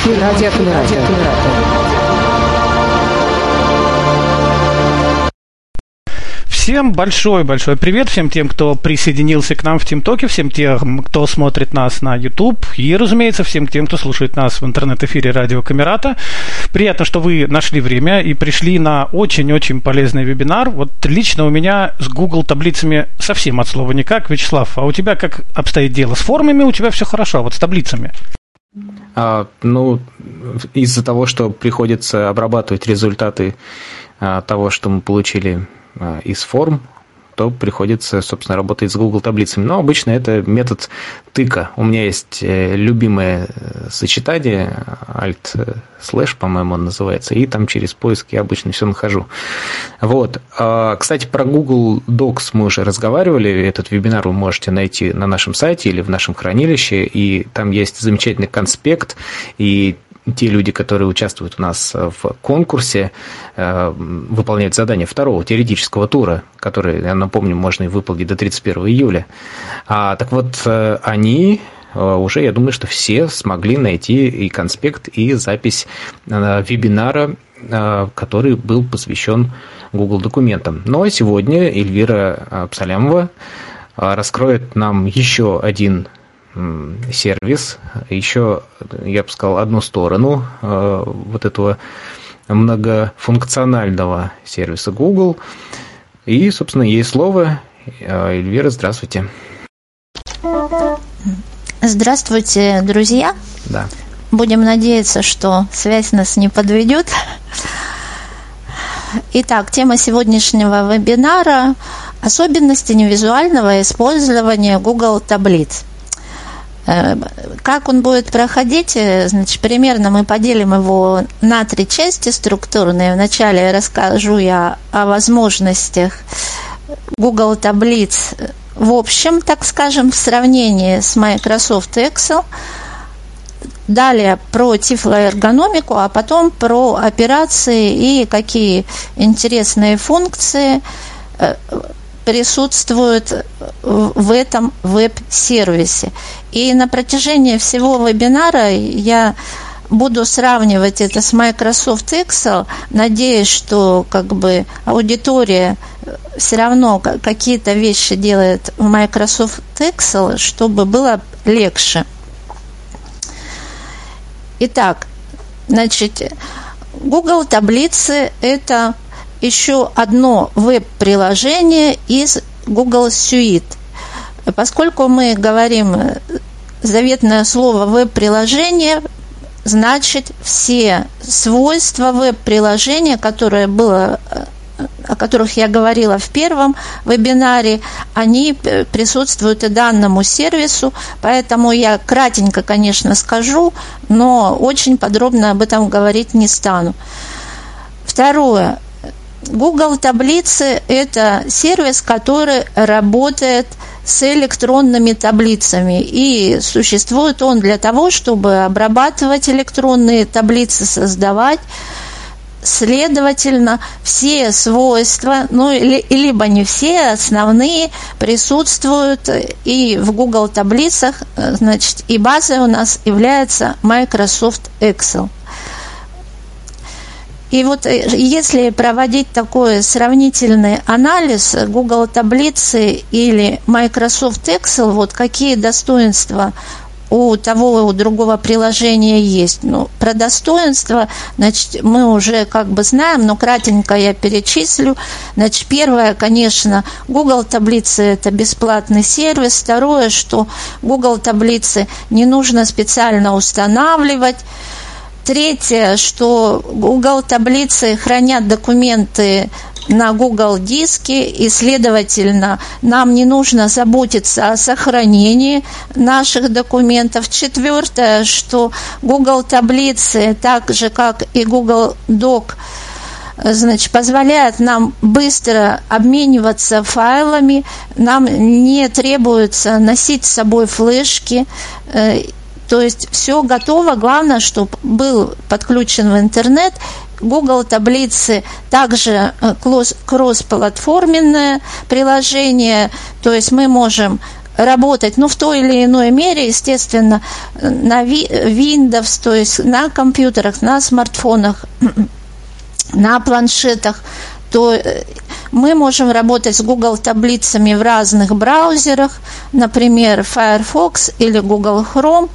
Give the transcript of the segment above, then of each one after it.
Эфир радио Камерата. Всем большой-большой привет всем тем, кто присоединился к нам в ТимТоке, всем тем, кто смотрит нас на YouTube и, разумеется, всем тем, кто слушает нас в интернет-эфире радио Камерата. Приятно, что вы нашли время и пришли на очень-очень полезный вебинар. Вот лично у меня с Google таблицами совсем от слова никак. Вячеслав, а у тебя как обстоит дело? С формами у тебя все хорошо, а вот с таблицами? А, ну, из-за того, что приходится обрабатывать результаты а, того, что мы получили Э, из форм, то приходится, собственно, работать с Google таблицами. Но обычно это метод тыка. У меня есть э, любимое э, сочетание, alt слэш, по-моему, он называется, и там через поиск я обычно все нахожу. Вот. А, кстати, про Google Docs мы уже разговаривали. Этот вебинар вы можете найти на нашем сайте или в нашем хранилище, и там есть замечательный конспект, и те люди, которые участвуют у нас э, в конкурсе, э, выполняют задание второго теоретического тура, который, я напомню, можно и выполнить до 31 июля. А, так вот, э, они уже, я думаю, что все смогли найти и конспект, и запись вебинара, который был посвящен Google документам. Но сегодня Эльвира Псалямова раскроет нам еще один сервис, еще, я бы сказал, одну сторону э, вот этого многофункционального сервиса Google. И, собственно, ей слово. Э, Эльвира, здравствуйте. Здравствуйте, друзья. Да. Будем надеяться, что связь нас не подведет. Итак, тема сегодняшнего вебинара – особенности невизуального использования Google таблиц – как он будет проходить? Э, значит, примерно мы поделим его на три части структурные. Вначале расскажу я о возможностях Google таблиц в общем, так скажем, в сравнении с Microsoft Excel. Далее про тифлоэргономику, а потом про операции и какие интересные функции э, присутствуют в этом веб-сервисе. И на протяжении всего вебинара я буду сравнивать это с Microsoft Excel, надеюсь, что как бы аудитория все равно какие-то вещи делает в Microsoft Excel, чтобы было легче. Итак, значит, Google таблицы – это еще одно веб-приложение из Google Suite. Поскольку мы говорим заветное слово веб-приложение, значит все свойства веб-приложения, которое было о которых я говорила в первом вебинаре, они присутствуют и данному сервису, поэтому я кратенько, конечно, скажу, но очень подробно об этом говорить не стану. Второе. Google таблицы – это сервис, который работает с электронными таблицами. И существует он для того, чтобы обрабатывать электронные таблицы, создавать. Следовательно, все свойства, ну, или, либо не все, основные присутствуют и в Google таблицах, значит, и базой у нас является Microsoft Excel. И вот э, если проводить такой сравнительный анализ Google таблицы или Microsoft Excel, вот какие достоинства у того и у другого приложения есть. Ну, про достоинства, значит, мы уже как бы знаем, но кратенько я перечислю. Значит, первое, конечно, Google таблицы – это бесплатный сервис. Второе, что Google таблицы не нужно специально устанавливать. Третье, что Google таблицы хранят документы на Google диске, и, следовательно, нам не нужно заботиться о сохранении наших документов. Четвертое, что Google таблицы, так же как и Google Doc, значит, позволяет нам быстро обмениваться файлами, нам не требуется носить с собой флешки, э, то есть все готово, главное, чтобы был подключен в интернет. Google таблицы также э, кросс-платформенное приложение, то есть мы можем работать, ну, в той или иной мере, естественно, на Windows, то есть на компьютерах, на смартфонах, на планшетах, то э, мы можем работать с Google таблицами в разных браузерах, например, Firefox или Google Chrome.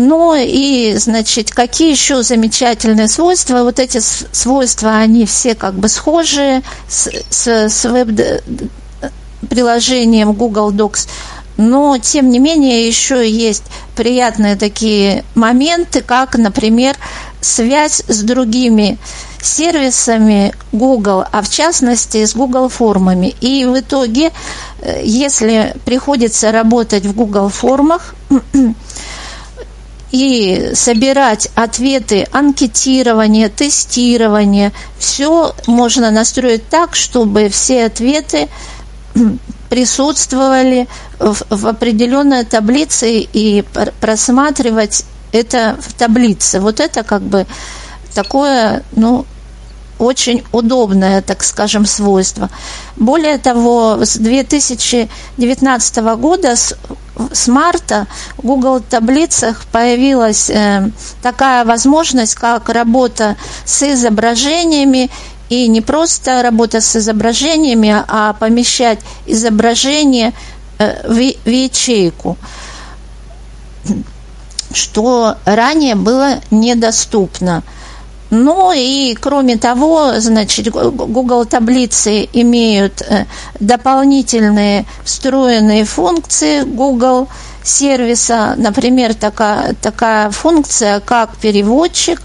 Ну и, значит, какие еще замечательные свойства? Вот эти свойства, они все как бы схожие с, с, с веб-приложением Google Docs. Но, тем не менее, еще есть приятные такие моменты, как, например, связь с другими сервисами Google, а в частности с Google формами. И в итоге, э, если приходится работать в Google формах, и собирать ответы анкетирования, тестирования, все можно настроить так, чтобы все ответы присутствовали в, в определенной таблице и просматривать это в таблице. Вот это как бы такое, ну, очень удобное, так скажем, свойство. Более того, с 2019 года, с, с марта, в Google таблицах появилась э, такая возможность, как работа с изображениями, и не просто работа с изображениями, а помещать изображение э, в, в ячейку что ранее было недоступно. Ну и кроме того, значит, Google таблицы имеют э, дополнительные встроенные функции Google сервиса, например, такая, такая функция, как переводчик,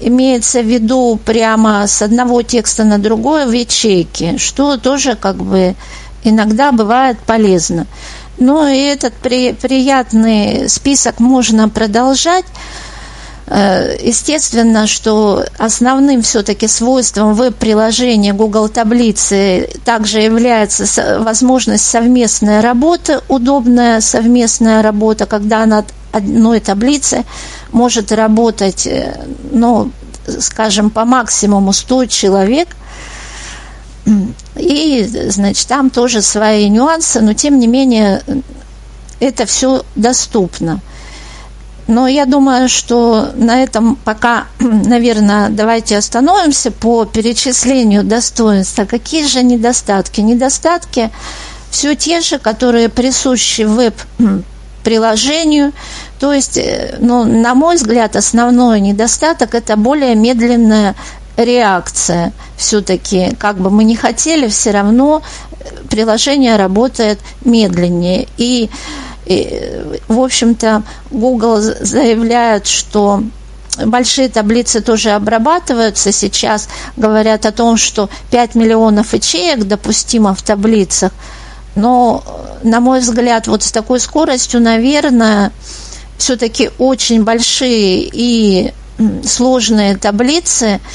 имеется в виду прямо с одного текста на другое в ячейке, что тоже как бы иногда бывает полезно. Ну и этот при, приятный список можно продолжать. Э, естественно, что основным все-таки свойством веб-приложения Google таблицы также является возможность совместной работы, удобная совместная работа, когда над одной таблице может работать, э, ну, скажем, по максимуму 100 человек – и, значит, там тоже свои нюансы, но тем не менее это все доступно. Но я думаю, что на этом пока, наверное, давайте остановимся по перечислению достоинств. А какие же недостатки? Недостатки все те же, которые присущи веб-приложению. То есть, э, ну, на мой взгляд, основной недостаток – это более медленная реакция все-таки, как бы мы не хотели, все равно приложение работает медленнее. И, и в общем-то, Google заявляет, что большие таблицы тоже обрабатываются сейчас, говорят о том, что 5 миллионов ячеек допустимо в таблицах, но, на мой взгляд, вот с такой скоростью, наверное, все-таки очень большие и сложные таблицы –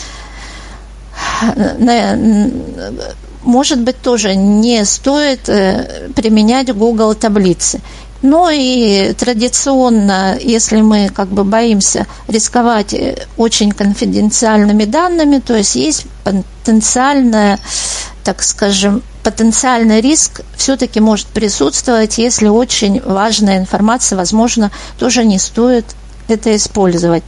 может быть, тоже не стоит э, применять Google таблицы. Ну и традиционно, если мы как бы боимся рисковать э, очень конфиденциальными данными, то есть есть потенциальная, так скажем, потенциальный риск все-таки может присутствовать, если очень важная информация, возможно, тоже не стоит это использовать.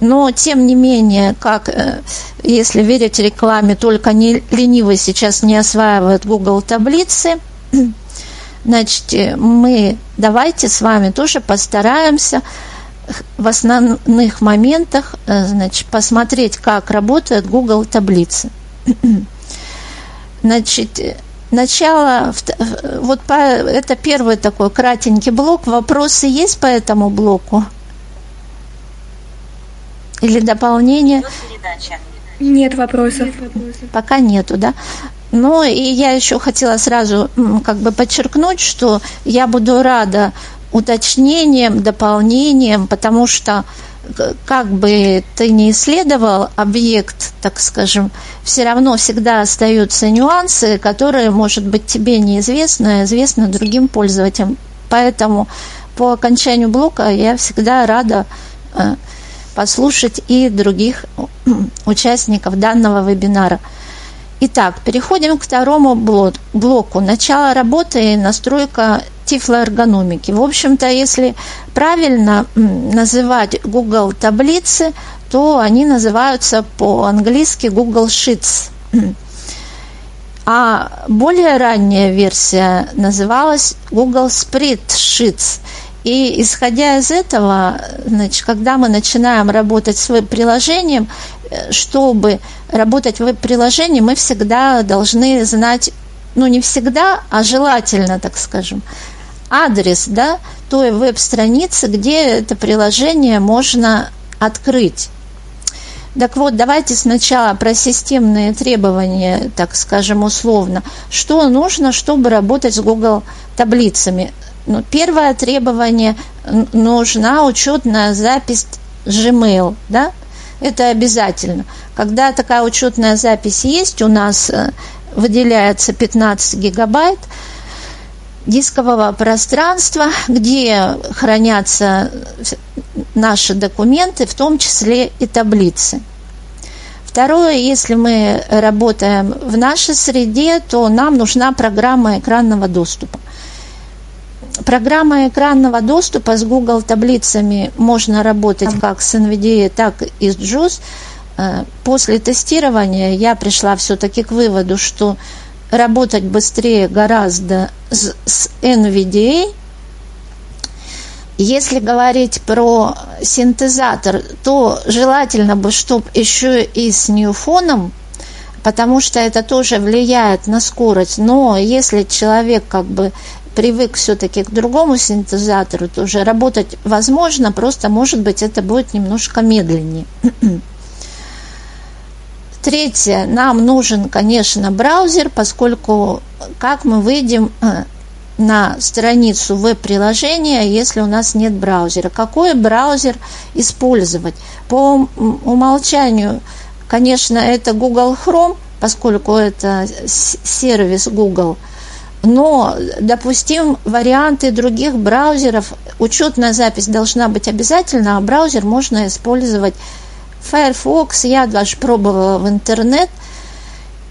Но, тем не менее, как, э, если верить рекламе, только не ленивый сейчас не осваивает Google таблицы, значит, э, мы давайте с вами тоже постараемся в основных моментах э, значит, посмотреть, как работает Google таблицы. Значит, начало, вот по, это первый такой кратенький блок. Вопросы есть по этому блоку? Или дополнение? Нет вопросов. Пока нету, да? Ну и я еще хотела сразу как бы подчеркнуть, что я буду рада уточнением, дополнением, потому что как бы ты не исследовал объект, так скажем, все равно всегда остаются нюансы, которые, может быть, тебе неизвестны, а известны другим пользователям. Поэтому по окончанию блока я всегда рада э, послушать и других участников данного вебинара. Итак, переходим к второму блоку. Начало работы и настройка тифлоэргономики. В общем-то, если правильно называть Google таблицы, то они называются по-английски Google Sheets. А более ранняя версия называлась Google Spreadsheets. И исходя из этого, значит, когда мы начинаем работать с веб-приложением, чтобы работать в веб-приложении, мы всегда должны знать, ну не всегда, а желательно, так скажем, адрес да, той веб-страницы, где это приложение можно открыть. Так вот, давайте сначала про системные требования, так скажем, условно. Что нужно, чтобы работать с Google таблицами? Ну, первое требование – нужна учетная запись Gmail, да? Это обязательно. Когда такая учетная запись есть, у нас э, выделяется 15 гигабайт дискового пространства, где хранятся наши документы, в том числе и таблицы. Второе, если мы работаем в нашей среде, то нам нужна программа экранного доступа. Программа экранного доступа с Google таблицами можно работать как с NVDA, так и с JUICE. Э, после тестирования я пришла все-таки к выводу, что работать быстрее гораздо с, с NVDA. Если говорить про синтезатор, то желательно бы, чтобы еще и с ньюфоном, потому что это тоже влияет на скорость. Но если человек как бы привык все-таки к другому синтезатору, то уже работать возможно, просто, может быть, это будет немножко медленнее. Третье, нам нужен, конечно, браузер, поскольку как мы выйдем э, на страницу веб-приложения, если у нас нет браузера. Какой браузер использовать? По умолчанию, конечно, это Google Chrome, поскольку это сервис Google – но, допустим, варианты других браузеров, учетная запись должна быть обязательно, а браузер можно использовать Firefox, я даже пробовала в интернет.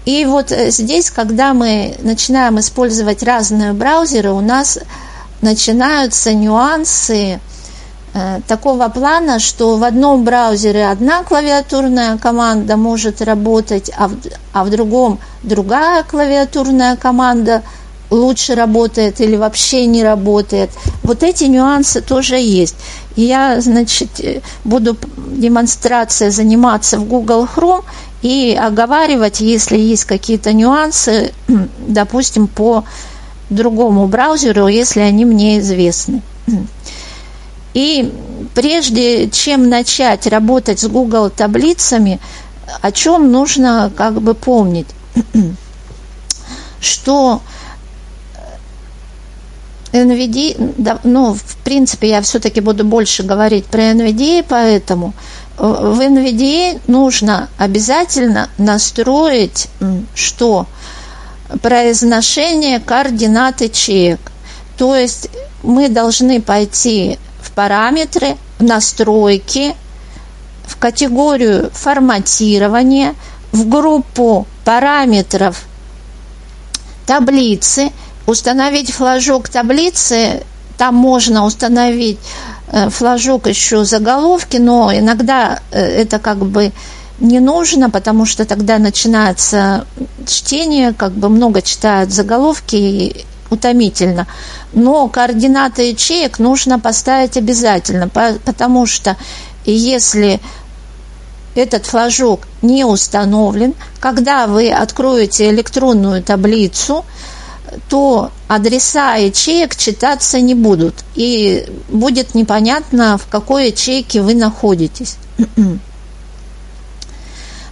И вот э, здесь, когда мы начинаем использовать разные браузеры, у нас начинаются нюансы э, такого плана, что в одном браузере одна клавиатурная команда может работать, а в, а в другом другая клавиатурная команда – лучше работает или вообще не работает. Вот эти нюансы тоже есть. Я, значит, буду демонстрация заниматься в Google Chrome и оговаривать, если есть какие-то нюансы, допустим, по другому браузеру, если они мне известны. И прежде чем начать работать с Google таблицами, о чем нужно как бы помнить, что NVD, да, ну, в принципе, я все-таки буду больше говорить про NVDA, поэтому э, в NVDA нужно обязательно настроить, что произношение координат ячеек. То есть мы должны пойти в параметры, в настройки, в категорию форматирования, в группу параметров таблицы – Установить флажок таблицы, там можно установить э, флажок еще заголовки, но иногда э, это как бы не нужно, потому что тогда начинается чтение, как бы много читают заголовки и утомительно. Но координаты ячеек нужно поставить обязательно, потому что если этот флажок не установлен, когда вы откроете электронную таблицу – то адреса ячеек читаться не будут. И будет непонятно, в какой ячейке вы находитесь.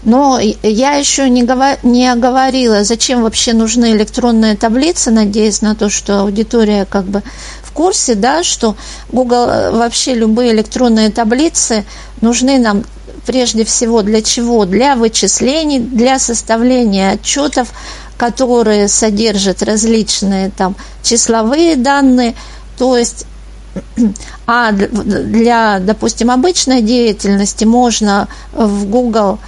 Но я еще не, говор, не оговорила, зачем вообще нужны электронные таблицы, надеясь на то, что аудитория как бы в курсе, да, что Google э, вообще любые электронные таблицы нужны нам прежде всего для чего? Для вычислений, для составления отчетов, которые содержат различные там числовые данные, то есть а для, допустим, обычной деятельности можно в Google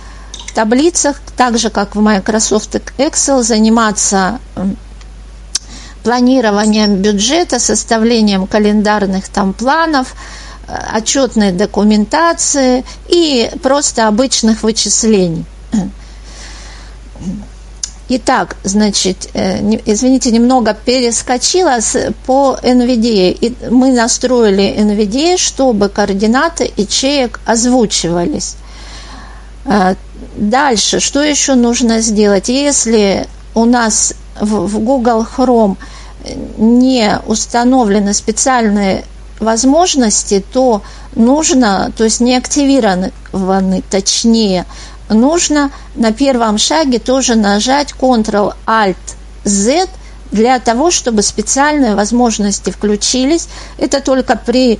таблицах, так же как в Microsoft Excel, заниматься планированием бюджета, составлением календарных там планов, э, отчетной документации и просто обычных вычислений. Итак, значит, э, извините, немного перескочила по NVDA. И мы настроили NVDA, чтобы координаты ячеек озвучивались. Э, дальше, что еще нужно сделать? Если у нас в Google Chrome не установлены специальные возможности, то нужно, то есть не активированы, точнее, нужно на первом шаге тоже нажать Ctrl-Alt-Z для того, чтобы специальные возможности включились. Это только при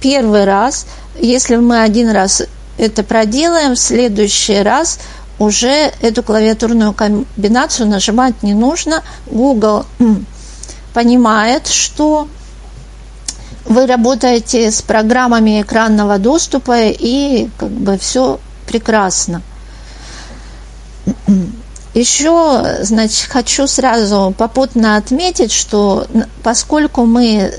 первый раз. Если мы один раз это проделаем, в следующий раз уже эту клавиатурную комбинацию нажимать не нужно. Google понимает, что вы работаете с программами экранного доступа и как бы все прекрасно. Еще, значит, хочу сразу попутно отметить, что поскольку мы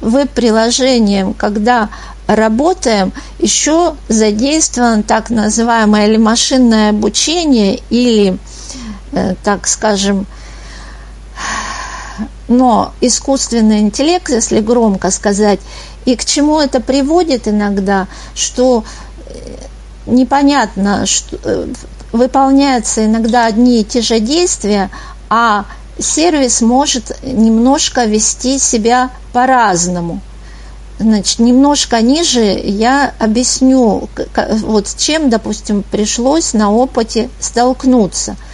веб-приложением, когда работаем, еще задействовано так называемое или машинное обучение, или, э, так скажем, но искусственный интеллект, если громко сказать, и к чему это приводит иногда, что э, непонятно, что э, выполняются иногда одни и те же действия, а сервис может немножко вести себя по-разному. Значит, немножко ниже я объясню, вот с чем, допустим, пришлось на опыте столкнуться –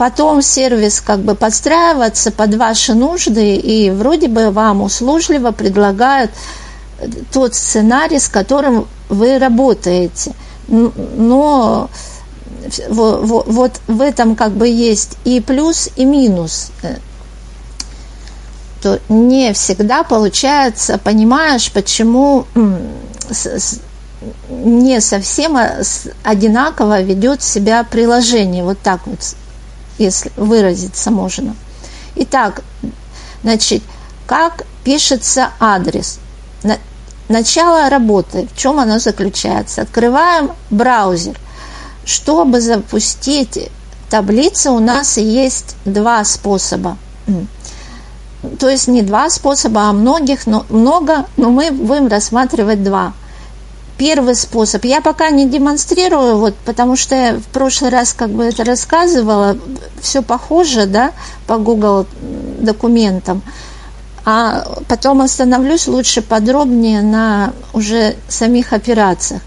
потом сервис как бы подстраиваться под ваши нужды, и вроде бы вам услужливо предлагают тот сценарий, с которым вы работаете. Но вот, в этом как бы есть и плюс, и минус. То не всегда получается, понимаешь, почему не совсем одинаково ведет себя приложение. Вот так вот если выразиться можно. Итак, значит, как пишется адрес? Начало работы, в чем оно заключается? Открываем браузер. Чтобы запустить таблицу, у нас есть два способа. То есть не два способа, а многих, но много, но мы будем рассматривать два первый способ. Я пока не демонстрирую, вот, потому что я в прошлый раз как бы это рассказывала, все похоже, да, по Google документам. А потом остановлюсь лучше подробнее на уже самих операциях.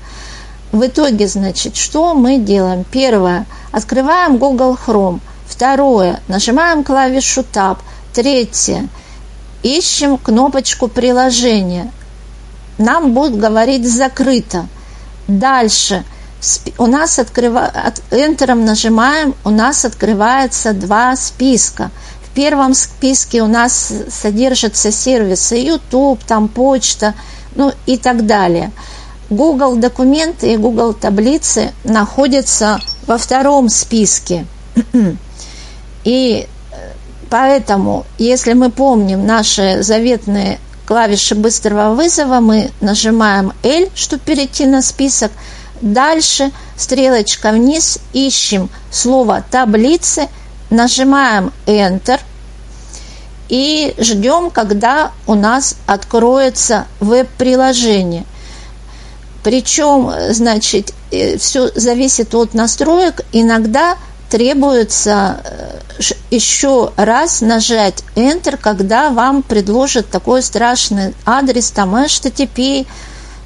В итоге, значит, что мы делаем? Первое, открываем Google Chrome. Второе, нажимаем клавишу Tab. Третье, ищем кнопочку приложения нам будут говорить закрыто. Дальше у нас открыва... Enter нажимаем, у нас открывается два списка. Первом списке у нас содержатся сервисы YouTube, там почта, ну и так далее. Google документы и Google таблицы находятся во втором списке. И э, поэтому, если мы помним наши заветные клавиши быстрого вызова мы нажимаем L, чтобы перейти на список. Дальше стрелочка вниз, ищем слово таблицы, нажимаем Enter и ждем, когда у нас откроется веб-приложение. Причем, значит, э, все зависит от настроек. Иногда требуется э, еще раз нажать Enter, когда вам предложат такой страшный адрес, там HTTP,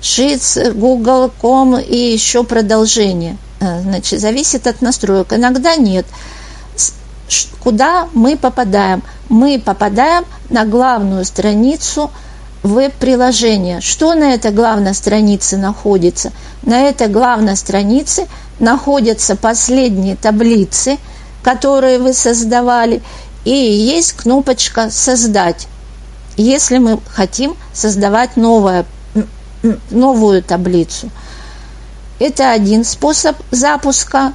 sheets, google.com и еще продолжение. Э, значит, зависит от настроек. Иногда нет. Куда мы попадаем? Мы попадаем на главную страницу веб-приложения. Что на этой главной странице находится? На этой главной странице – находятся последние таблицы, которые вы создавали, и есть кнопочка «Создать», если мы хотим создавать новое, новую таблицу. Это один способ запуска.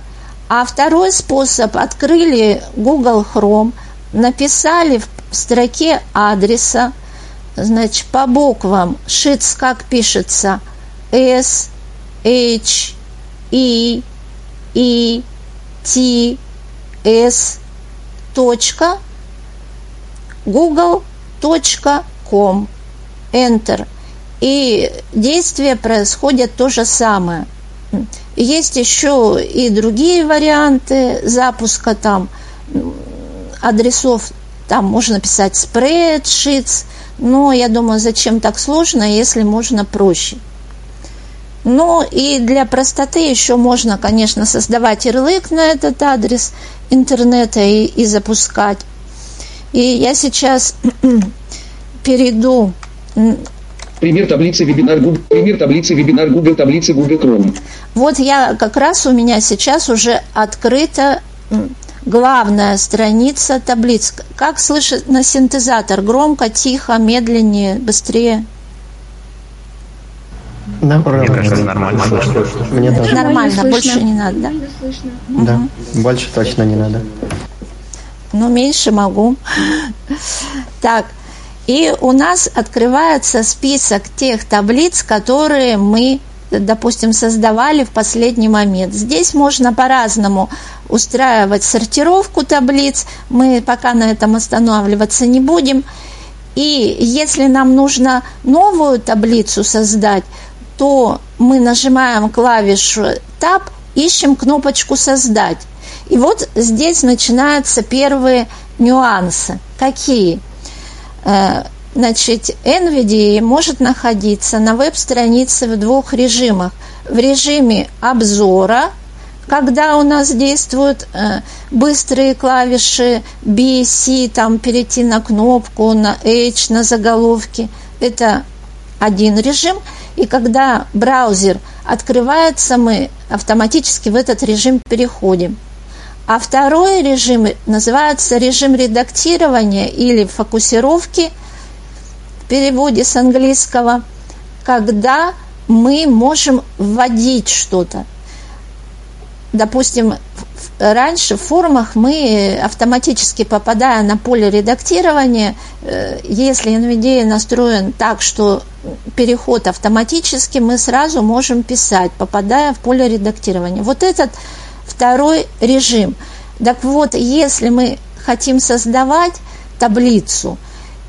А второй способ – открыли Google Chrome, написали в строке адреса, значит, по буквам шиц как пишется S, H, E, E, T, S, точка, google.com, Enter. И действие происходит то же самое. Есть еще и другие варианты запуска там адресов, там можно писать spreadsheets, но я думаю, зачем так сложно, если можно проще. Ну и для простоты еще можно, конечно, создавать ярлык на этот адрес интернета и, и запускать. И я сейчас перейду Пример таблицы вебинар Google, пример таблицы вебинар Google таблицы Google Chrome. Вот я как раз у меня сейчас уже открыта главная страница таблиц. Как слышит на синтезатор? Громко, тихо, медленнее, быстрее? Мне кажется, нормально слышно. Мне тоже. Нормально, слышно. больше не надо, да? Да. Больше точно не надо. Ну, меньше могу. Так, и у нас открывается список тех таблиц, которые мы, допустим, создавали в последний момент. Здесь можно по-разному устраивать сортировку таблиц. Мы пока на этом останавливаться не будем. И если нам нужно новую таблицу создать, то мы нажимаем клавишу Tab, ищем кнопочку «Создать». И вот здесь начинаются первые нюансы. Какие? Э, Значит, NVDA может находиться на веб-странице в двух режимах. В режиме обзора, когда у нас действуют э, быстрые клавиши B, C, там перейти на кнопку, на H, на заголовки. Это один режим. И когда браузер открывается, мы автоматически в этот режим переходим. А второй режим называется режим редактирования или фокусировки в переводе с английского, когда мы можем вводить что-то. Допустим, раньше в форумах мы автоматически попадая на поле редактирования, э, если NVDA настроен так, что переход автоматически, мы сразу можем писать, попадая в поле редактирования. Вот этот второй режим. Так вот, если мы хотим создавать таблицу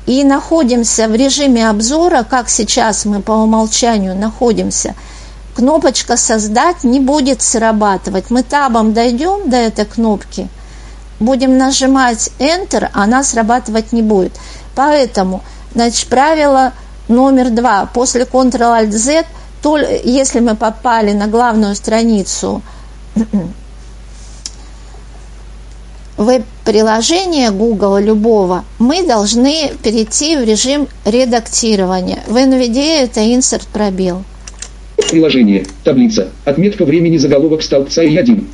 и находимся в режиме обзора, как сейчас мы по умолчанию находимся, кнопочка «Создать» не будет срабатывать. Мы табом дойдем до этой кнопки, будем нажимать Enter, она срабатывать не будет. Поэтому, значит, правило номер два. После Ctrl-Alt-Z, если мы попали на главную страницу веб-приложения Google любого, мы должны перейти в режим редактирования. В NVDA это insert пробел. Приложение. Таблица. Отметка времени заголовок столбца и 1.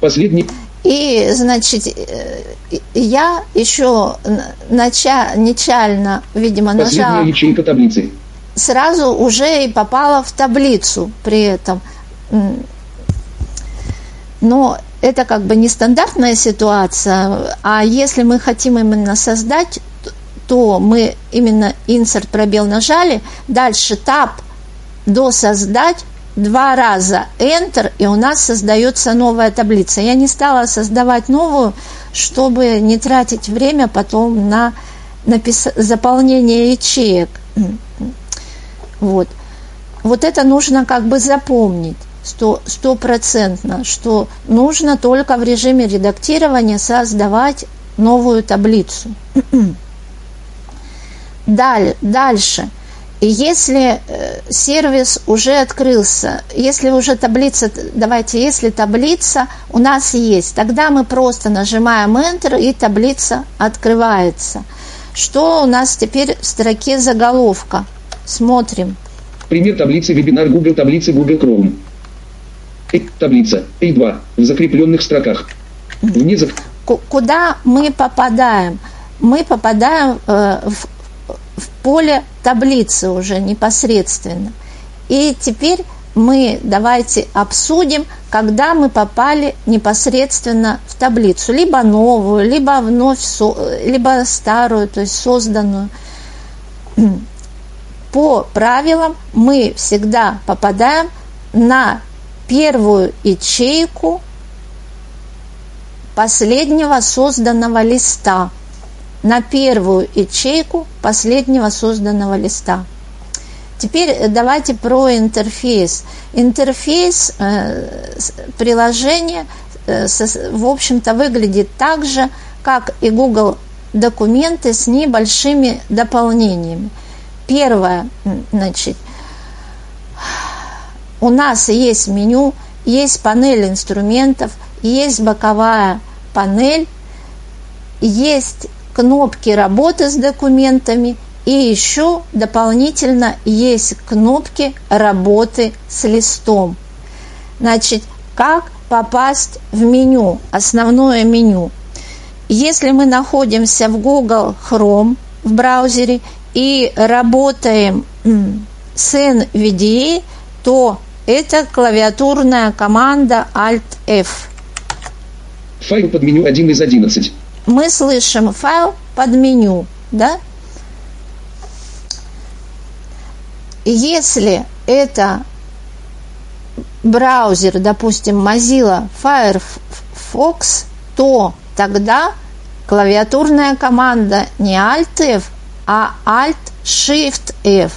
Последний. И, значит, э, я еще нача, начально, видимо, Последняя нажала, ячейка таблицы. сразу уже и попала в таблицу при этом. Но это как бы нестандартная ситуация, а если мы хотим именно создать, то мы именно insert пробел нажали, дальше tab до создать, два раза Enter, и у нас создается новая таблица. Я не стала создавать новую, чтобы не тратить время потом на напис... заполнение ячеек. Вот. Вот это нужно как бы запомнить стопроцентно, что нужно только в режиме редактирования создавать новую таблицу. Даль- Дальше. Если э, сервис уже открылся, если уже таблица, давайте, если таблица у нас есть, тогда мы просто нажимаем Enter, и таблица открывается. Что у нас теперь в строке заголовка? Смотрим. Пример таблицы вебинар Google таблицы Google Chrome. Таблица. A2. В закрепленных строках. Вне Куда мы попадаем? Мы попадаем э, в, в поле таблицы уже непосредственно. И теперь мы давайте обсудим, когда мы попали непосредственно в таблицу, либо новую, либо вновь, либо старую, то есть созданную. По правилам мы всегда попадаем на первую ячейку последнего созданного листа. На первую ячейку последнего созданного листа. Теперь э, давайте про интерфейс. Интерфейс э, приложения, э, со, в общем-то, выглядит так же, как и Google документы с небольшими дополнениями. Первое, значит, у нас есть меню, есть панель инструментов, есть боковая панель, есть кнопки работы с документами – и еще дополнительно есть кнопки работы с листом. Значит, как попасть в меню, основное меню. Если мы находимся в Google Chrome в браузере и работаем с NVDA, то это клавиатурная команда Alt-F. Файл под меню 1 из 11. Мы слышим файл под меню, да? если это браузер, допустим, Mozilla Firefox, то тогда клавиатурная команда не Alt-F, а Alt-Shift-F.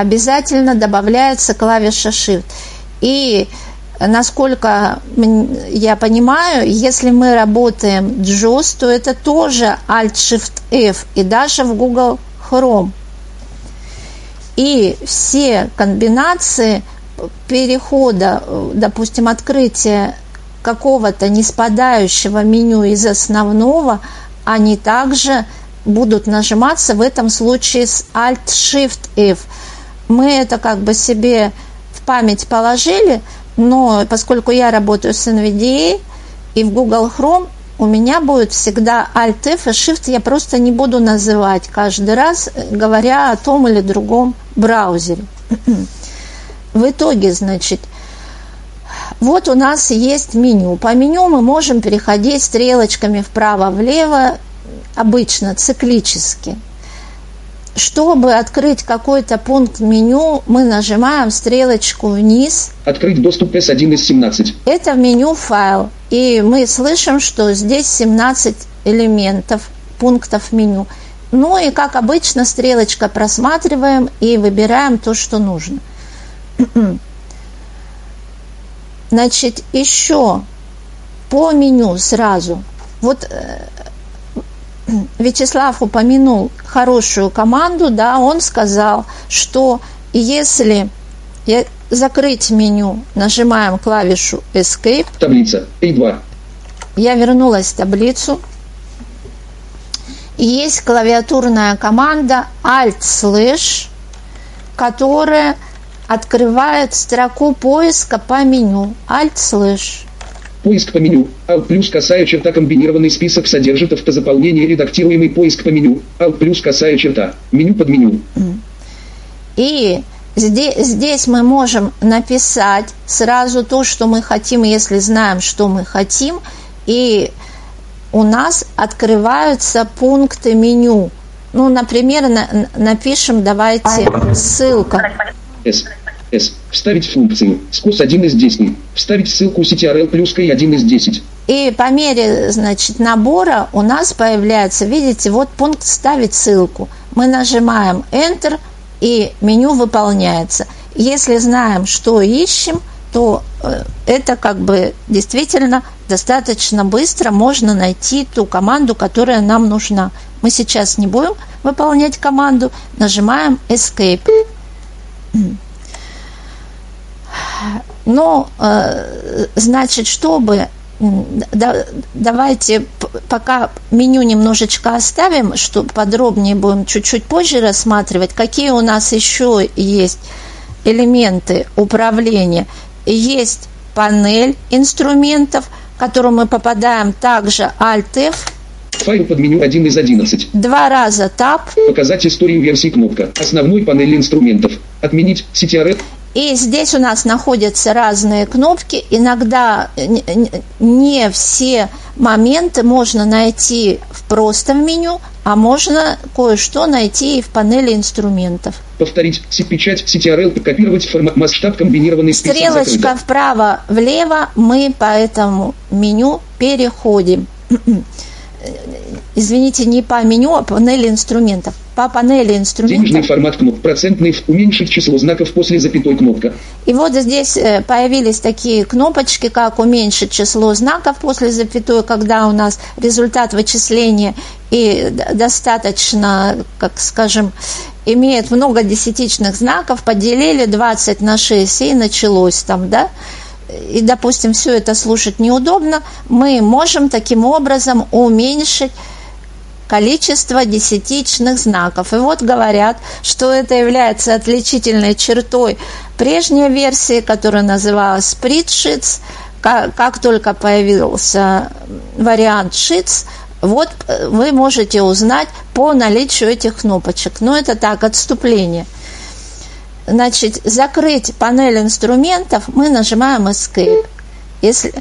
Обязательно добавляется клавиша Shift. И насколько я понимаю, если мы работаем JAWS, то это тоже Alt-Shift-F и даже в Google Chrome. И все комбинации перехода, допустим, открытия какого-то не спадающего меню из основного, они также будут нажиматься в этом случае с Alt-Shift-F. Мы это как бы себе в память положили, но поскольку я работаю с NVDA и в Google Chrome, у меня будет всегда Alt-F и Shift, я просто не буду называть каждый раз, говоря о том или другом браузере. В итоге, значит, вот у нас есть меню. По меню мы можем переходить стрелочками вправо-влево, обычно циклически. Чтобы открыть какой-то пункт меню, мы нажимаем стрелочку вниз. Открыть доступ S1 из 17. Это меню файл. И мы слышим, что здесь 17 элементов, пунктов меню. Ну и, как обычно, стрелочка просматриваем и выбираем то, что нужно. Значит, еще по меню сразу. Вот э, Вячеслав упомянул хорошую команду, да, он сказал, что если закрыть меню, нажимаем клавишу Escape. Таблица, A2. Я вернулась в таблицу. И есть клавиатурная команда Alt-Slash, которая открывает строку поиска по меню. Alt-Slash. Поиск по меню. Alt плюс косая черта комбинированный список содержит автозаполнение редактируемый поиск по меню. Alt плюс косая черта. Меню под меню. И здесь, здесь мы можем написать сразу то, что мы хотим, если знаем, что мы хотим. И у нас открываются пункты меню. Ну, например, на, напишем, давайте, ссылка. S. S. Вставить функцию. Скус 1 из 10. Вставить ссылку CTRL плюс K 1 из 10. И по мере, значит, набора у нас появляется, видите, вот пункт «Вставить ссылку». Мы нажимаем Enter, и меню выполняется. Если знаем, что ищем, то э, это как бы действительно достаточно быстро можно найти ту команду, которая нам нужна. Мы сейчас не будем выполнять команду, нажимаем Escape. Но, э, значит, чтобы давайте пока меню немножечко оставим, что подробнее будем чуть-чуть позже рассматривать, какие у нас еще есть элементы управления. Есть панель инструментов, в которую мы попадаем также Alt-F. Файл под меню 1 из 11. Два раза Tab. Показать историю версий кнопка. Основной панель инструментов. Отменить CTRL. И здесь у нас находятся разные кнопки. Иногда не все моменты можно найти в простом меню, а можно кое-что найти и в панели инструментов. Повторить печать CTRL, копировать формат, масштаб, комбинированный список Стрелочка вправо-влево, мы по этому меню переходим извините, не по меню, а по панели инструментов. По панели инструментов. Денежный формат кнопок, процентный, уменьшить число знаков после запятой кнопка. И вот здесь э, появились такие кнопочки, как уменьшить число знаков после запятой, когда у нас результат вычисления и достаточно, как скажем, имеет много десятичных знаков, поделили 20 на 6 и началось там, да, и, допустим, все это слушать неудобно, мы можем таким образом уменьшить количество десятичных знаков. И вот говорят, что это является отличительной чертой прежней версии, которая называлась Spreadsheets. Как, как только появился вариант Sheets, вот э, вы можете узнать по наличию этих кнопочек. Но это так, отступление – значит, закрыть панель инструментов, мы нажимаем Escape. Если,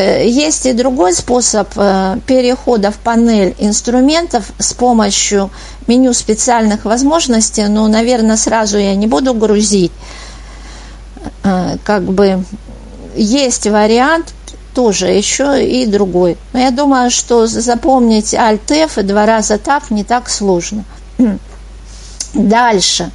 есть и другой способ э, перехода в панель инструментов с помощью меню специальных возможностей, но, наверное, сразу я не буду грузить. Э, как бы есть вариант тоже еще и другой. Но я думаю, что запомнить Alt-F и два раза Tab не так сложно. Дальше.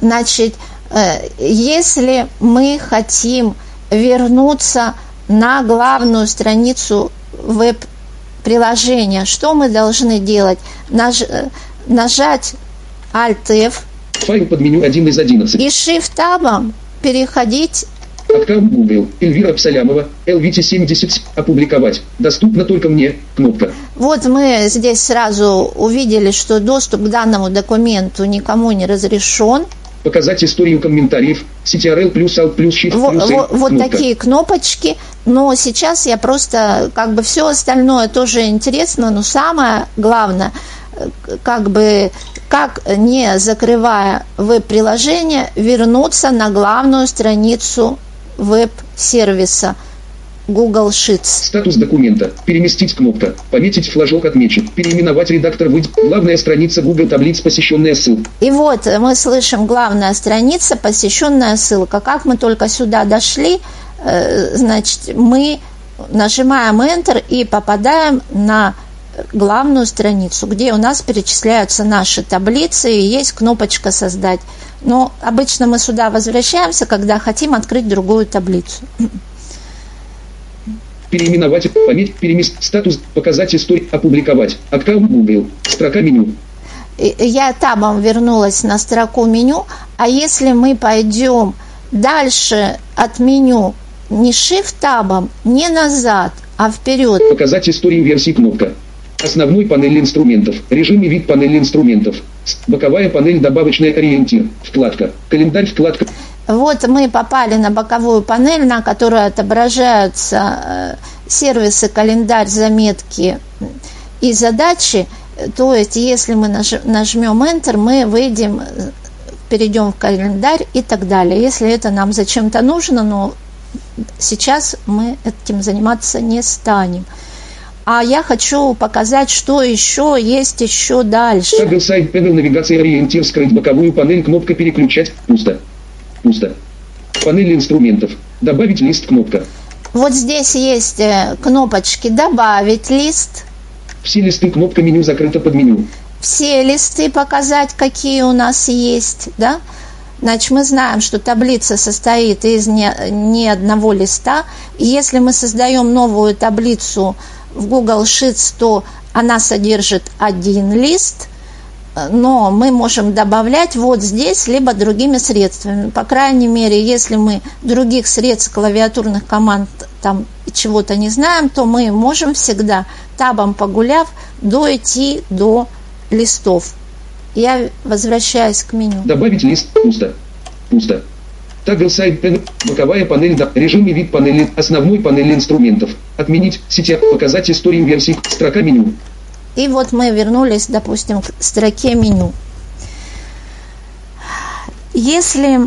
Значит, Э, если мы хотим вернуться на главную страницу веб-приложения, что мы должны делать? Наж, э, нажать Alt-F. Файл под меню 1 из 11. И Shift-табом переходить Аккаунт Google. Эльвира Псалямова. LVT70. Опубликовать. Доступно только мне. Кнопка. Вот мы здесь сразу увидели, что доступ к данному документу никому не разрешен показать историю комментариев, CTRL плюс Alt плюс Shift плюс Вот, вот такие кнопочки, но сейчас я просто, как бы все остальное тоже интересно, но самое главное, как бы, как не закрывая веб-приложение, вернуться на главную страницу веб-сервиса – Google Sheets. Статус документа. Переместить кнопка. Пометить флажок отмечен. Переименовать редактор выйдет. Главная страница Google таблиц, посещенная ссылка. И вот мы слышим главная страница, посещенная ссылка. Как мы только сюда дошли, э, значит, мы нажимаем Enter и попадаем на главную страницу, где у нас перечисляются наши таблицы и есть кнопочка «Создать». Но обычно мы сюда возвращаемся, когда хотим открыть другую таблицу переименовать, пометь, переместить статус, показать историю, опубликовать, аккаунт Google, строка меню. Я табом вернулась на строку меню, а если мы пойдем дальше от меню не shift табом, не назад, а вперед. Показать историю версии кнопка. Основной панель инструментов. Режим и вид панели инструментов. Боковая панель добавочный ориентир. Вкладка. Календарь вкладка. Вот мы попали на боковую панель, на которой отображаются э, сервисы, календарь, заметки и задачи. То есть, если мы нажмем Enter, мы выйдем, э, перейдем в календарь и так далее. Если это нам зачем-то нужно, но сейчас мы этим заниматься не станем. А я хочу показать, что еще есть еще дальше. Сайт, панель навигации, ориентир, скрыть боковую панель, кнопка переключать, пусто. Пусто. Панель инструментов. Добавить лист кнопка. Вот здесь есть э, кнопочки «Добавить лист». Все листы кнопка меню закрыта под меню. Все листы показать, какие у нас есть, да? Значит, мы знаем, что таблица состоит из не, не одного листа. И если мы создаем новую таблицу в Google Sheets, то она содержит один лист – но мы можем добавлять вот здесь, либо другими средствами. По крайней мере, если мы других средств клавиатурных команд там чего-то не знаем, то мы можем всегда табом погуляв дойти до листов. Я возвращаюсь к меню. Добавить лист пусто. Пусто. Тагл сайт боковая панель да, режим и вид панели, основной панели инструментов. Отменить сетя, показать историю версий, строка меню. И вот мы вернулись, допустим, к строке меню. Если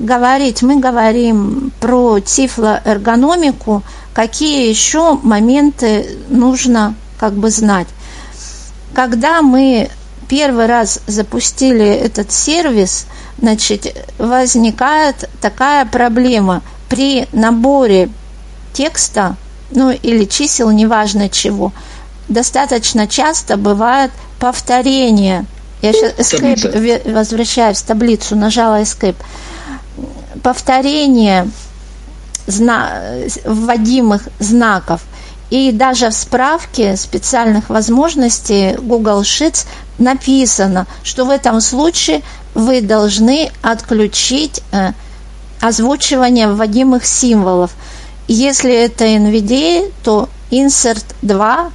говорить, мы говорим про тифлоэргономику, какие еще моменты нужно как бы знать. Когда мы первый раз запустили этот сервис, значит, возникает такая проблема. При наборе текста, ну или чисел, неважно чего, достаточно часто бывает повторение. Я сейчас escape возвращаюсь в таблицу, нажала escape. Повторение зна вводимых знаков. И даже в справке специальных возможностей Google Sheets написано, что в этом случае вы должны отключить э, озвучивание вводимых символов. Если это NVDA, то Insert 2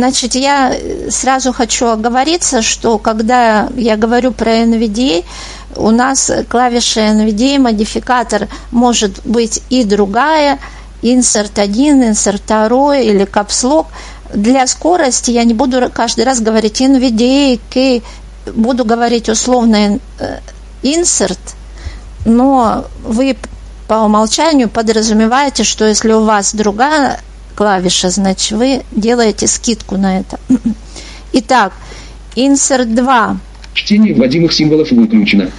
Значит, я сразу хочу оговориться, что когда я говорю про NVDA, у нас клавиша NVDA, модификатор может быть и другая, insert 1, insert 2 или капслок. Для скорости я не буду каждый раз говорить NVDA, K, буду говорить условно э, insert, но вы по умолчанию подразумеваете, что если у вас другая клавиша, значит, вы делаете скидку на это. Итак, insert 2. Чтение вводимых символов выключено.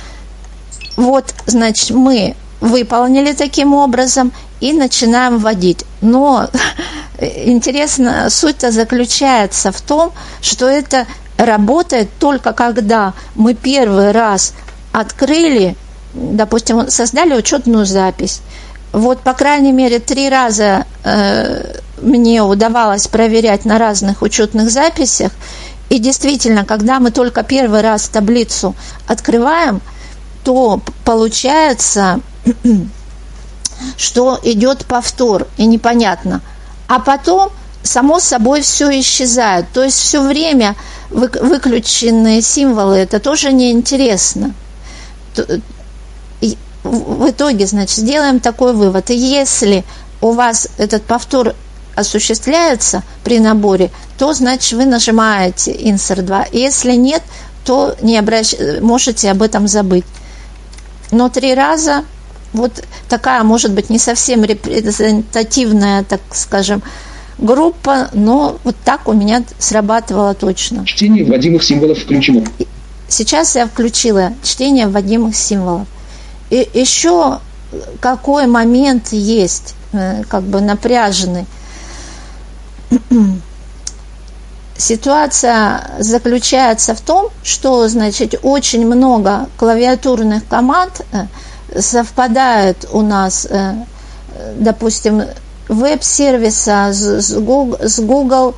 Вот, значит, мы выполнили таким образом и начинаем вводить. Но интересно, суть-то заключается в том, что это работает только когда мы первый раз открыли, допустим, создали учетную запись. Вот, по крайней мере, три раза э, мне удавалось проверять на разных учетных записях. И действительно, когда мы только первый раз таблицу открываем, то получается, что идет повтор, и непонятно. А потом, само собой, все исчезает. То есть все время выключенные символы, это тоже неинтересно. В итоге, значит, сделаем такой вывод. Если у вас этот повтор осуществляется при наборе, то, значит, вы нажимаете Insert 2. Если нет, то не обращ... можете об этом забыть. Но три раза вот такая, может быть, не совсем репрезентативная, так скажем, группа, но вот так у меня срабатывало точно. Чтение вводимых символов включено. Сейчас я включила чтение вводимых символов. И еще какой момент есть, э, как бы напряженный. Ситуация заключается в том, что, значит, очень много клавиатурных команд э, совпадает у нас, э, допустим, веб-сервиса с Google, с Google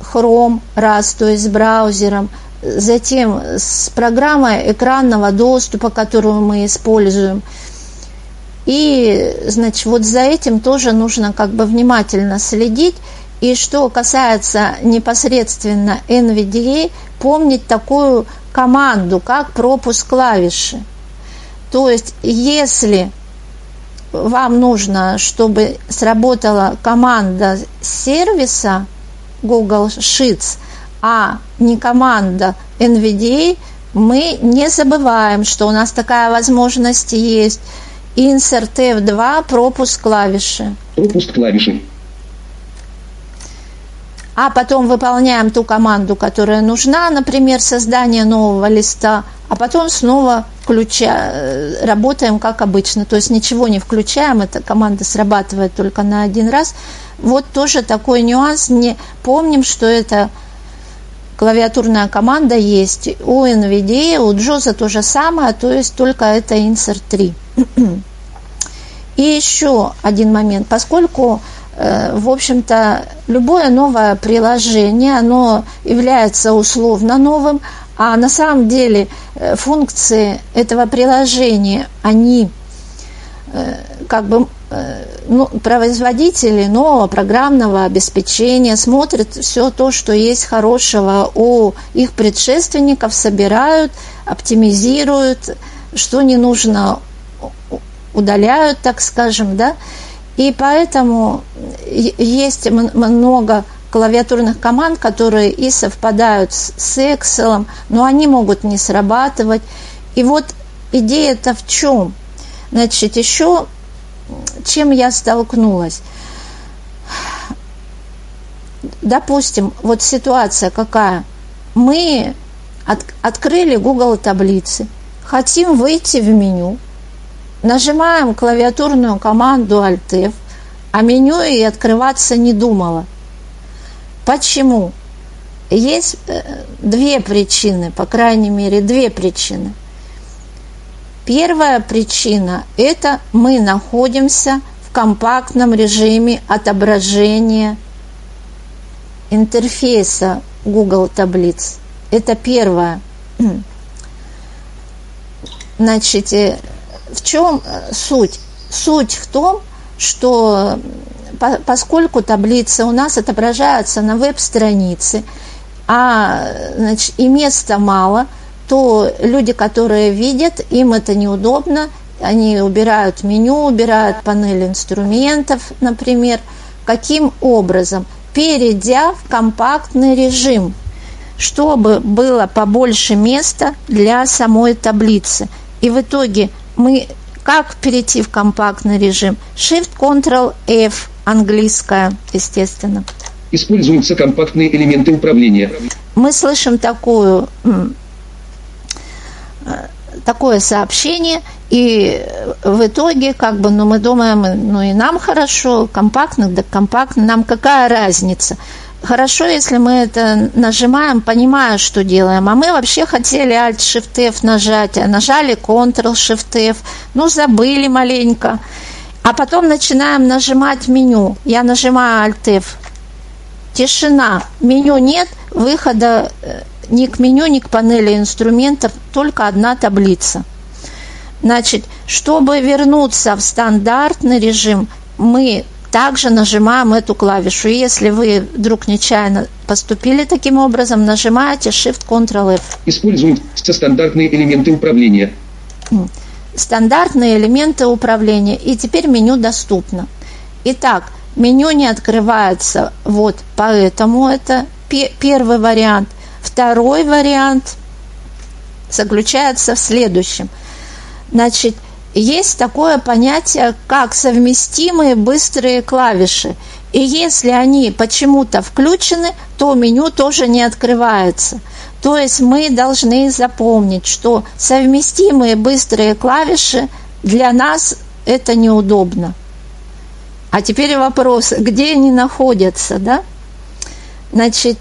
Chrome, раз, то есть с браузером, затем с программой экранного доступа, которую мы используем. И, значит, вот за этим тоже нужно как бы внимательно следить. И что касается непосредственно NVDA, помнить такую команду, как пропуск клавиши. То есть, если вам нужно, чтобы сработала команда сервиса Google Sheets, а не команда NVDA, мы не забываем, что у нас такая возможность есть. Insert F2, пропуск клавиши. Пропуск клавиши а потом выполняем ту команду, которая нужна, например, создание нового листа, а потом снова включа... Э, работаем как обычно, то есть ничего не включаем, эта команда срабатывает только на один раз. Вот тоже такой нюанс, не помним, что это клавиатурная команда есть у NVIDIA, у Джоза то же самое, то есть только это Insert 3. И еще один момент, поскольку Э, в общем-то, любое новое приложение, оно является условно новым, а на самом деле э, функции этого приложения, они как бы ну, производители нового программного обеспечения смотрят все то, что есть хорошего у их предшественников, собирают, оптимизируют, что не нужно удаляют, так скажем, да, и поэтому есть много клавиатурных команд, которые и совпадают с Excel, но они могут не срабатывать. И вот идея-то в чем? Значит, еще чем я столкнулась? Допустим, вот ситуация какая. Мы от, открыли Google таблицы, хотим выйти в меню, нажимаем клавиатурную команду Alt-F, а меню и открываться не думала. Почему? Есть э, две причины, по крайней мере, две причины. Первая причина – это мы находимся в компактном режиме отображения интерфейса Google таблиц. Это первое. Значит, э, в чем э, суть? Суть в том, что поскольку таблицы у нас отображаются на веб-странице, а значит, и места мало, то люди, которые видят, им это неудобно, они убирают меню, убирают панель инструментов, например. Каким образом? Перейдя в компактный режим, чтобы было побольше места для самой таблицы. И в итоге мы как перейти в компактный режим? Shift-Ctrl-F, английская, естественно. Используются компактные элементы управления. Мы слышим такую, такое сообщение, и в итоге, как бы, ну, мы думаем, ну, и нам хорошо, компактно, да компактно, нам какая разница? Хорошо, если мы это нажимаем, понимая, что делаем. А мы вообще хотели Alt-Shift-F нажать, а нажали Ctrl-Shift-F, ну, забыли маленько. А потом начинаем нажимать меню. Я нажимаю Alt-F. Тишина. Меню нет, выхода э, ни к меню, ни к панели инструментов, только одна таблица. Значит, чтобы вернуться в стандартный режим, мы также нажимаем эту клавишу. И если вы вдруг нечаянно поступили таким образом, нажимаете Shift-Ctrl-F. Используются стандартные элементы управления. Стандартные элементы управления. И теперь меню доступно. Итак, меню не открывается вот поэтому это первый вариант. Второй вариант заключается в следующем. Значит, есть такое понятие, как совместимые быстрые клавиши. И если они почему-то включены, то меню тоже не открывается. То есть мы должны запомнить, что совместимые быстрые клавиши для нас это неудобно. А теперь вопрос, где они находятся, да? Значит,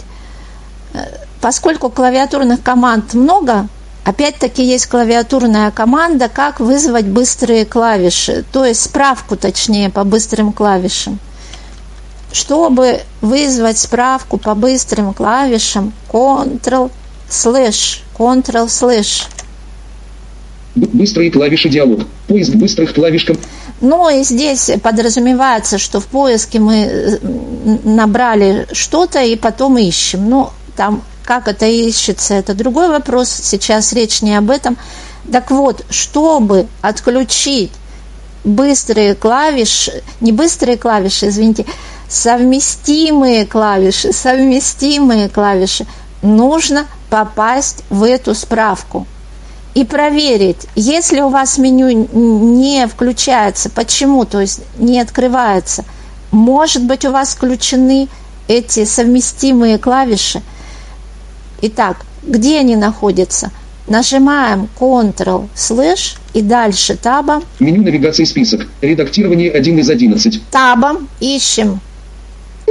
э, поскольку клавиатурных команд много, Опять-таки есть клавиатурная команда, как вызвать быстрые клавиши, то есть справку точнее по быстрым клавишам. Чтобы вызвать справку по быстрым клавишам, Ctrl слэш, Ctrl слэш. Быстрые клавиши диалог. Поиск быстрых клавиш. Ну и здесь подразумевается, что в поиске мы набрали что-то и потом ищем. Ну, там как это ищется, это другой вопрос. Сейчас речь не об этом. Так вот, чтобы отключить быстрые клавиши, не быстрые клавиши, извините, совместимые клавиши, совместимые клавиши, нужно попасть в эту справку и проверить, если у вас меню не включается, почему, то есть не открывается, может быть у вас включены эти совместимые клавиши – Итак, где они находятся? Нажимаем Ctrl, слэш и дальше табом. Меню навигации список. Редактирование 1 из 11. Табом ищем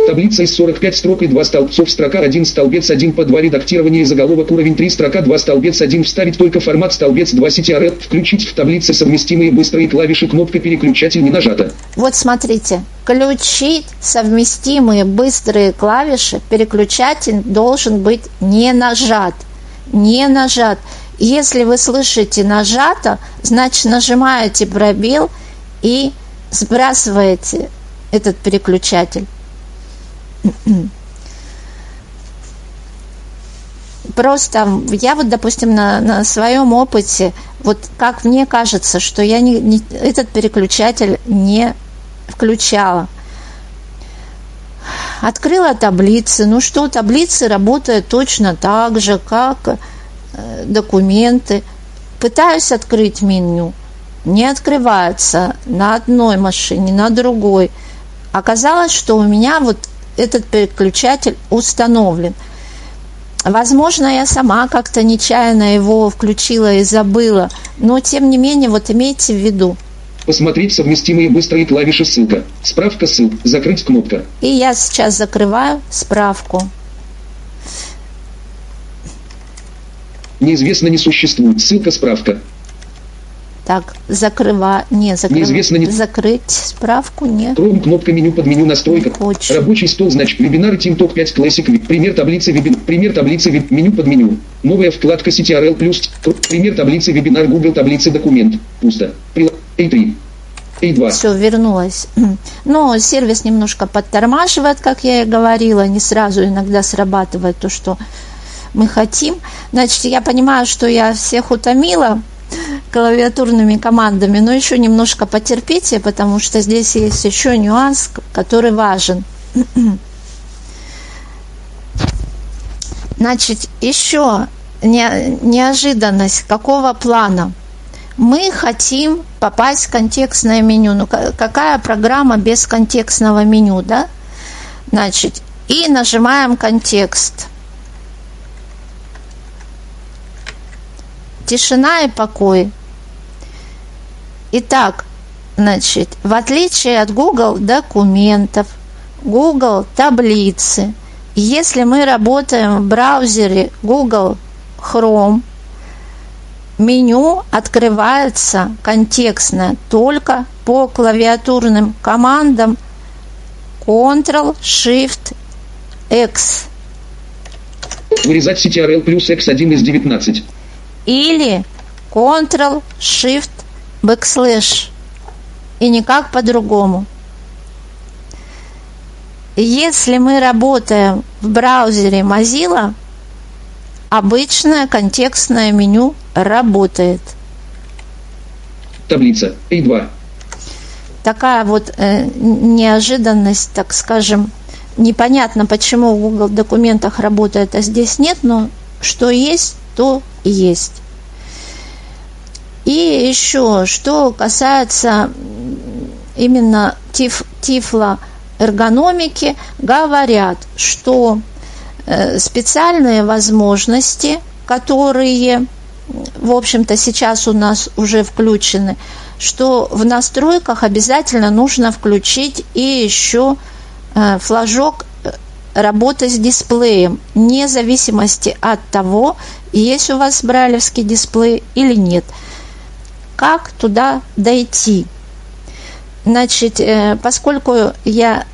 Таблица из 45 строк и 2 столбцов, строка 1, столбец 1 по 2, редактирование заголовок уровень 3, строка 2, столбец 1, вставить только формат столбец 2 CTRL, включить в таблице совместимые быстрые клавиши, кнопка переключатель не нажата. Вот смотрите, включить совместимые быстрые клавиши, переключатель должен быть не нажат, не нажат. Если вы слышите нажато, значит нажимаете пробел и сбрасываете этот переключатель. Просто я вот, допустим, на, на своем опыте, вот как мне кажется, что я не, не, этот переключатель не включала. Открыла таблицы. Ну что, таблицы работают точно так же, как э, документы. Пытаюсь открыть меню. не открывается на одной машине, на другой. Оказалось, что у меня вот этот переключатель установлен. Возможно, я сама как-то нечаянно его включила и забыла, но тем не менее, вот имейте в виду. Посмотреть совместимые быстрые клавиши ссылка. Справка ссылк. Закрыть кнопка. И я сейчас закрываю справку. Неизвестно не существует. Ссылка справка. Так, закрыва... Не, закрыв... Неизвестно не... Закрыть справку, нет. Chrome, кнопка меню под меню настройка. Рабочий стол, значит, вебинары TeamTalk 5 Classic. Пример таблицы вебин... Пример таблицы веб... меню под меню. Новая вкладка CTRL+. Пример таблицы вебинар Google таблицы документ. Пусто. Прил... A3. A2. Все, вернулась. Но сервис немножко подтормаживает, как я и говорила, не сразу иногда срабатывает то, что мы хотим. Значит, я понимаю, что я всех утомила клавиатурными командами, но еще немножко потерпите, потому что здесь есть еще нюанс, который важен. Значит, еще не, неожиданность какого плана? Мы хотим попасть в контекстное меню. Ну, какая программа без контекстного меню, да? Значит, и нажимаем контекст. Тишина и покой. Итак, значит, в отличие от Google документов, Google таблицы, если мы работаем в браузере Google Chrome, меню открывается контекстно только по клавиатурным командам Ctrl-Shift-X. Вырезать CTRL плюс X1 из 19 или Ctrl-Shift backslash и никак по-другому. Если мы работаем в браузере Mozilla, обычное контекстное меню работает. Таблица A2. Такая вот э, неожиданность, так скажем, непонятно, почему в Google документах работает, а здесь нет, но что есть, то есть. И еще, что касается именно тиф, тифло эргономики, говорят, что э, специальные возможности, которые, в общем-то, сейчас у нас уже включены, что в настройках обязательно нужно включить и еще э, флажок работы с дисплеем, вне зависимости от того, есть у вас брайлевский дисплей или нет. Как туда дойти? Значит, э, поскольку я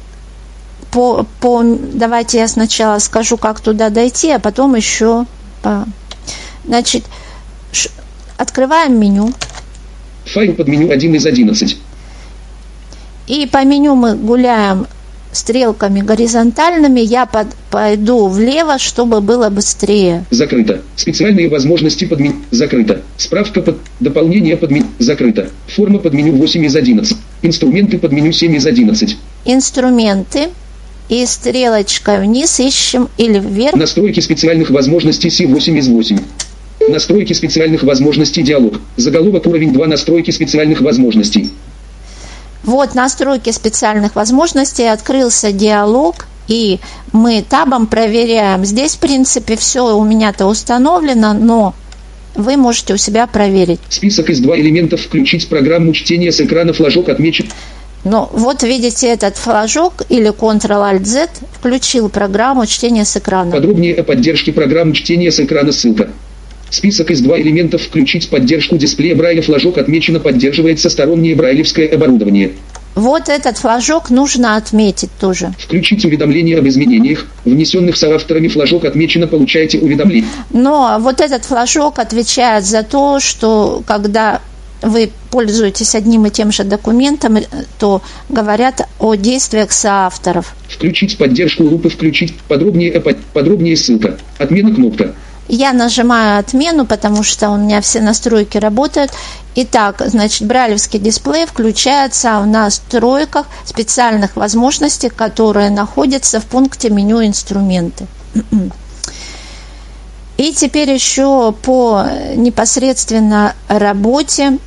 по, по, давайте я сначала скажу, как туда дойти, а потом еще по, значит, ш, открываем меню. Файл под меню 1 из 11. И по меню мы гуляем стрелками горизонтальными я под, пойду влево, чтобы было быстрее. Закрыто. Специальные возможности под меню. Закрыто. Справка под дополнение под меню. Закрыто. Форма под меню 8 из 11. Инструменты под меню 7 из 11. Инструменты. И стрелочкой вниз ищем или вверх. Настройки специальных возможностей C8 из 8. Настройки специальных возможностей диалог. Заголовок уровень 2 настройки специальных возможностей. Вот настройки специальных возможностей, открылся диалог, и мы табом проверяем. Здесь, в принципе, все у меня-то установлено, но вы можете у себя проверить. Список из два элементов включить программу чтения с экрана флажок отмечен. Ну, вот видите этот флажок или Ctrl-Alt-Z включил программу чтения с экрана. Подробнее о поддержке программы чтения с экрана ссылка. Список из два элементов включить поддержку дисплея Брайля флажок отмечено поддерживается стороннее брайлевское оборудование. Вот этот флажок нужно отметить тоже. Включить уведомления об изменениях, внесенных соавторами флажок отмечено, получаете уведомление. Но вот этот флажок отвечает за то, что когда вы пользуетесь одним и тем же документом, то говорят о действиях соавторов. Включить поддержку группы, включить подробнее, подробнее ссылка. Отмена кнопка. Я нажимаю отмену, потому что у меня все настройки работают. Итак, значит, брайлевский дисплей включается в настройках специальных возможностей, которые находятся в пункте меню инструменты. И теперь еще по непосредственно работе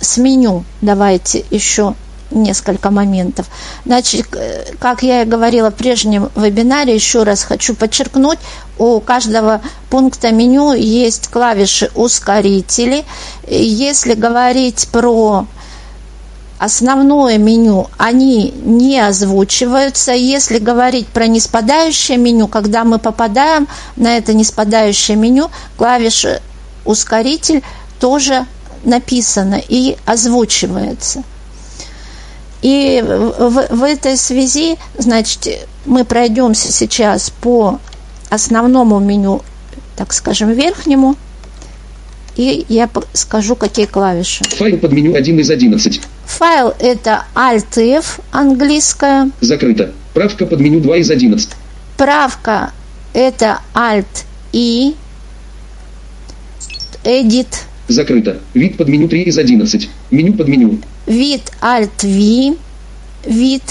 с меню давайте еще несколько моментов. Значит, как я и говорила в прежнем вебинаре, еще раз хочу подчеркнуть, у каждого пункта меню есть клавиши ускорители. Если говорить про основное меню, они не озвучиваются. Если говорить про неспадающее меню, когда мы попадаем на это неспадающее меню, клавиша ускоритель тоже написано и озвучивается. И в, в этой связи, значит, мы пройдемся сейчас по основному меню, так скажем, верхнему, и я скажу, какие клавиши. Файл под меню 1 из 11. Файл это Alt-F английская. Закрыто. Правка под меню 2 из 11. Правка это Alt-I. Edit. Закрыто. Вид под меню 3 из 11. Меню под меню. Вид Alt-V. Вид.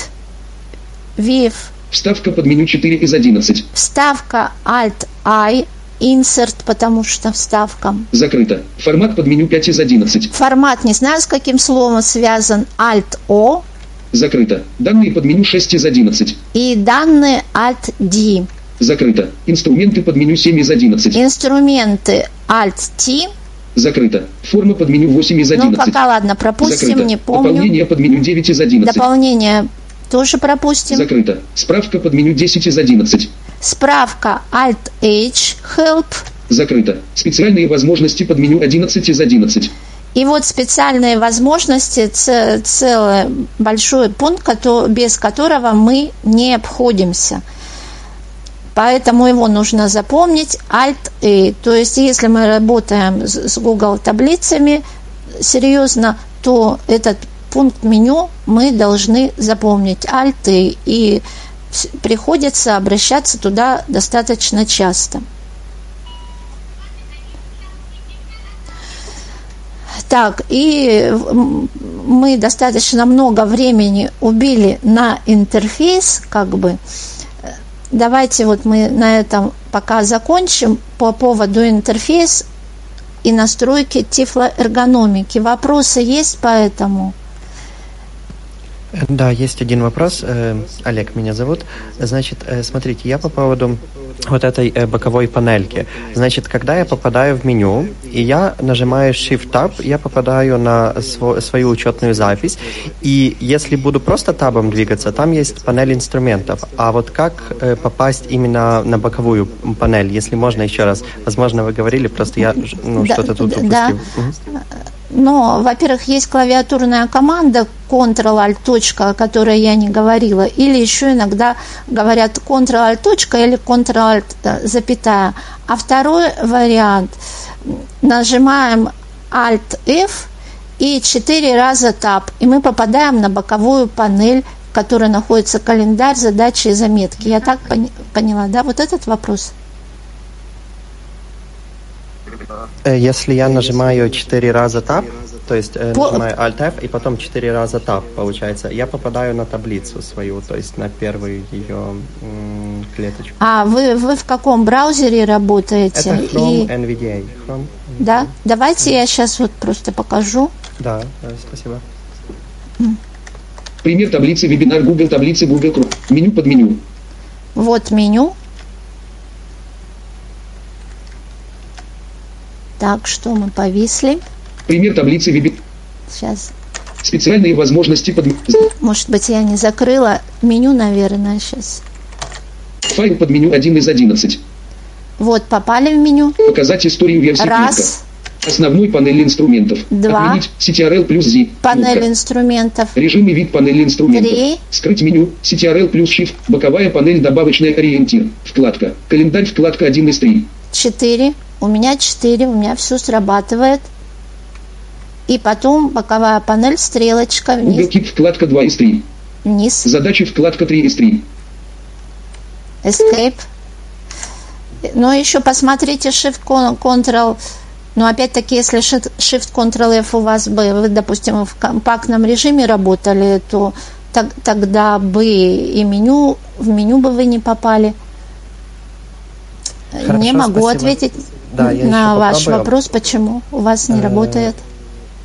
Вив. Вставка под меню 4 из 11. Вставка Alt-I. Insert, потому что вставка. Закрыто. Формат под меню 5 из 11. Формат, не знаю, с каким словом связан. Alt-O. Закрыто. Данные под меню 6 из 11. И данные Alt-D. Закрыто. Инструменты под меню 7 из 11. Инструменты Alt-T. Закрыто. Форма под меню 8 из 11. Ну, пока ладно, пропустим, Закрыто. не помню. Дополнение под меню 9 из 11. Дополнение тоже пропустим. Закрыто. Справка под меню 10 из 11. Справка Alt-H Help. Закрыто. Специальные возможности под меню 11 из 11. И вот специальные возможности, целый большой пункт, без которого мы не обходимся. Поэтому его нужно запомнить Alt-A. То есть, если мы работаем с Google таблицами серьезно, то этот пункт меню мы должны запомнить Alt-A. И приходится обращаться туда достаточно часто. Так, и мы достаточно много времени убили на интерфейс, как бы. Давайте вот мы на этом пока закончим по поводу интерфейс и настройки тифлоэргономики. Вопросы есть по этому? Да, есть один вопрос. Э, Олег меня зовут. Значит, э, смотрите, я по поводу вот этой э, боковой панельки. Значит, когда я попадаю в меню, и я нажимаю Shift-Tab, я попадаю на свою учетную запись, и если буду просто табом двигаться, там есть панель инструментов. А вот как попасть именно на боковую панель, если можно еще раз? Возможно, вы говорили, просто я ну, да, что-то тут упустил. Да. Угу. Но, во-первых, есть клавиатурная команда Ctrl-Alt, точка, о которой я не говорила, или еще иногда говорят Ctrl-Alt, или Ctrl-Alt, запятая. А второй вариант, нажимаем Alt-F и четыре раза Tab, и мы попадаем на боковую панель, в которой находится календарь, задачи и заметки. Я так поняла, да? Вот этот вопрос. Э, если я нажимаю 4 раза Tab, то есть э, По... нажимаю Alt-F и потом 4 раза Tab, получается, я попадаю на таблицу свою, то есть на первую ее м- клеточку. А вы, вы в каком браузере работаете? Это Chrome и... NVDA. Chrome. Да? Давайте я сейчас вот просто покажу. Да, да спасибо. Пример таблицы вебинар Google таблицы Google Chrome. Меню под меню. Вот меню. Так, что мы повисли? Пример таблицы вебинар. Сейчас. Специальные возможности под... Может быть, я не закрыла меню, наверное, сейчас. Файл под меню 1 из 11. Вот, попали в меню. Показать историю версии Раз. кнопка. Основной панель инструментов. Два. Отменить CTRL плюс Z. Панель кнопка. инструментов. Режим и вид панели инструментов. Три. Скрыть меню. CTRL плюс Shift. Боковая панель добавочный ориентир. Вкладка. Календарь вкладка 1 из 3. Четыре. У меня 4, у меня все срабатывает. И потом боковая панель, стрелочка вниз. Keep вкладка 2 из 3. Вниз. Задачи вкладка 3 из 3. Escape. Но еще посмотрите Shift Ctrl. Но опять-таки, если Shift Ctrl F у вас бы, вы, допустим, в компактном режиме работали, то так, тогда бы и меню, в меню бы вы не попали. Хорошо, не могу спасибо. ответить да, я на ваш вопрос, почему у вас не э, работает.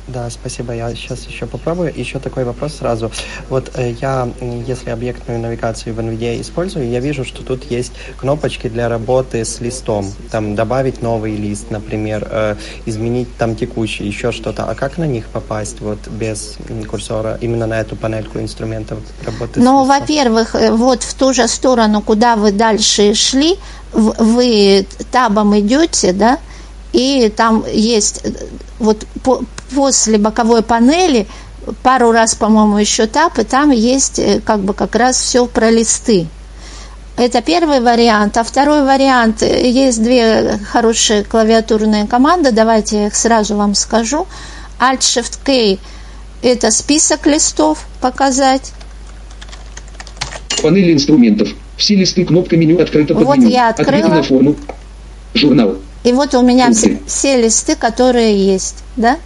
Да, спасибо. Я сейчас еще попробую. Еще такой вопрос сразу. Вот э, я, если объектную навигацию в NVIDIA использую, я вижу, что тут есть кнопочки для работы с листом. Там добавить новый лист, например, э, изменить там текущий, еще что-то. А как на них попасть вот без курсора именно на эту панельку инструментов работы Ну, во-первых, э, вот в ту же сторону, куда вы дальше шли, вы табом идете, да, и там есть вот по, после боковой панели пару раз, по-моему, еще тап, и там есть э, как бы как раз все про листы. Это первый вариант. А второй вариант, э, есть две хорошие клавиатурные команды, давайте я их сразу вам скажу. Alt-Shift-K – это список листов показать. Панель инструментов. Все листы, кнопка меню открыта под вот меню. я открыла. на форму. Журнал. И вот у меня все, все листы, которые есть, да?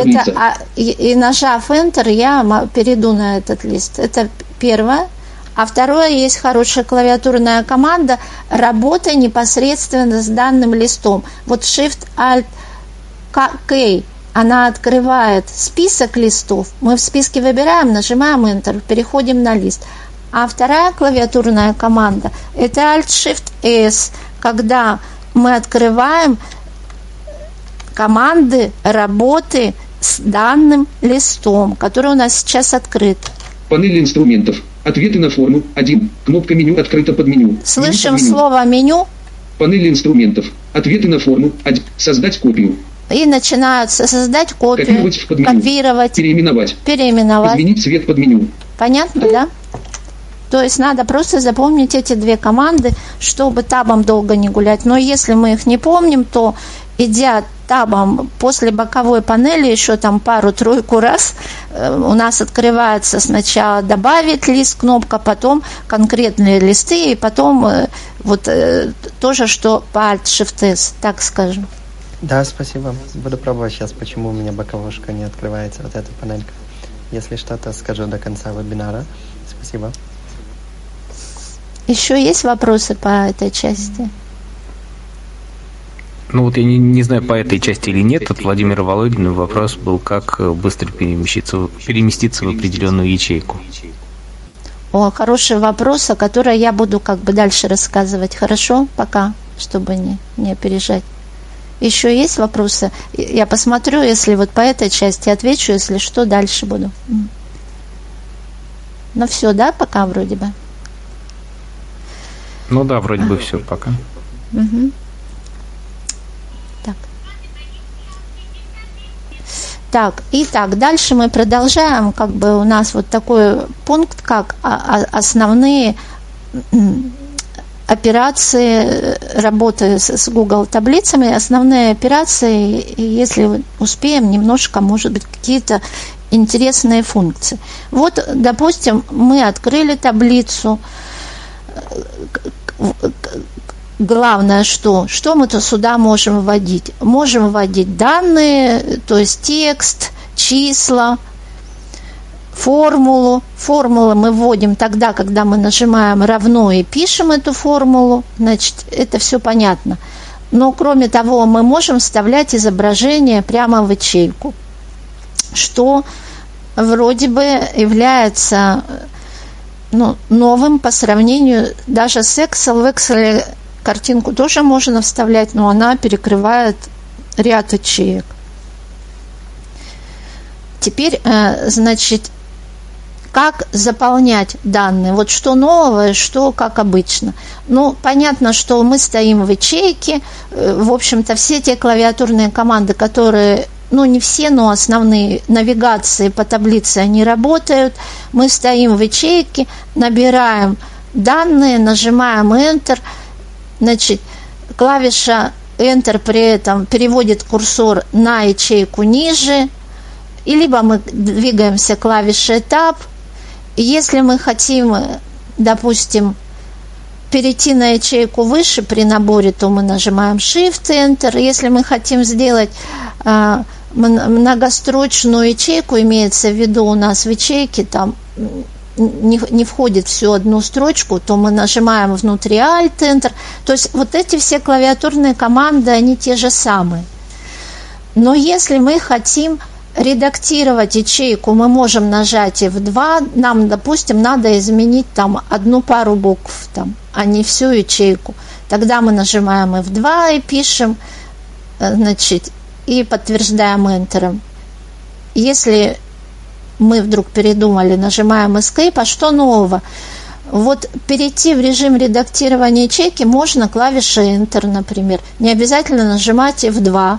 Это, а, и, и нажав Enter, я перейду на этот лист. Это первое. А второе, есть хорошая клавиатурная команда работа непосредственно с данным листом. Вот Shift-Alt-K, она открывает список листов. Мы в списке выбираем, нажимаем Enter, переходим на лист. А вторая клавиатурная команда – это Alt-Shift-S, когда мы открываем команды работы с данным листом, который у нас сейчас открыт. Панель инструментов. Ответы на форму. 1. Кнопка меню открыта под меню. Слышим меню слово меню. Панель инструментов. Ответы на форму. 1. Создать копию. И начинаются создать копию. Копировать в подменю. Копировать. Переименовать. Переименовать. Изменить цвет под меню. Понятно, да? То есть надо просто запомнить эти две команды, чтобы табом долго не гулять. Но если мы их не помним, то идя табом после боковой панели еще там пару-тройку раз э, у нас открывается сначала добавить лист кнопка, потом конкретные листы, и потом э, вот э, тоже, что по Alt-Shift-S, так скажем. Да, спасибо. Буду пробовать сейчас, почему у меня боковушка не открывается, вот эта панелька. Если что-то скажу до конца вебинара. Спасибо. Еще есть вопросы по этой части? Ну вот я не, не знаю, по этой части или нет, от Владимира Володина вопрос был, как э, быстро переместиться, переместиться в определенную ячейку. О, хороший вопрос, о котором я буду как бы дальше рассказывать. Хорошо? Пока, чтобы не, не опережать. Еще есть вопросы? Я посмотрю, если вот по этой части отвечу, если что, дальше буду. Ну все, да, пока вроде бы? Ну да, вроде бы все пока. Угу. Так, итак, дальше мы продолжаем, как бы у нас вот такой пункт, как основные операции работы с Google таблицами, основные операции, если успеем, немножко, может быть, какие-то интересные функции. Вот, допустим, мы открыли таблицу, главное что? Что мы то сюда можем вводить? Можем вводить данные, то есть текст, числа, формулу. Формулу мы вводим тогда, когда мы нажимаем равно и пишем эту формулу. Значит, это все понятно. Но кроме того, мы можем вставлять изображение прямо в ячейку, что вроде бы является ну, новым по сравнению даже с Excel. В Excel картинку тоже можно вставлять, но она перекрывает ряд ячеек. Теперь, э, значит, как заполнять данные. Вот что новое, что как обычно. Ну, понятно, что мы стоим в ячейке. Э, в общем-то, все те клавиатурные команды, которые ну не все, но основные навигации по таблице, они работают. Мы стоим в ячейке, набираем данные, нажимаем Enter, значит, клавиша Enter при этом переводит курсор на ячейку ниже, и либо мы двигаемся клавишей Tab. Если мы хотим, допустим, перейти на ячейку выше при наборе, то мы нажимаем Shift Enter. Если мы хотим сделать а, многострочную ячейку, имеется в виду у нас в ячейке там не, не входит всю одну строчку, то мы нажимаем внутри Alt, Enter. То есть вот эти все клавиатурные команды, они те же самые. Но если мы хотим редактировать ячейку, мы можем нажать F2, нам, допустим, надо изменить там одну пару букв, там, а не всю ячейку. Тогда мы нажимаем F2 и пишем, э, значит, и подтверждаем Enter. Если мы вдруг передумали, нажимаем Escape, а что нового? Вот перейти в режим редактирования ячейки можно клавишей Enter, например. Не обязательно нажимать F2.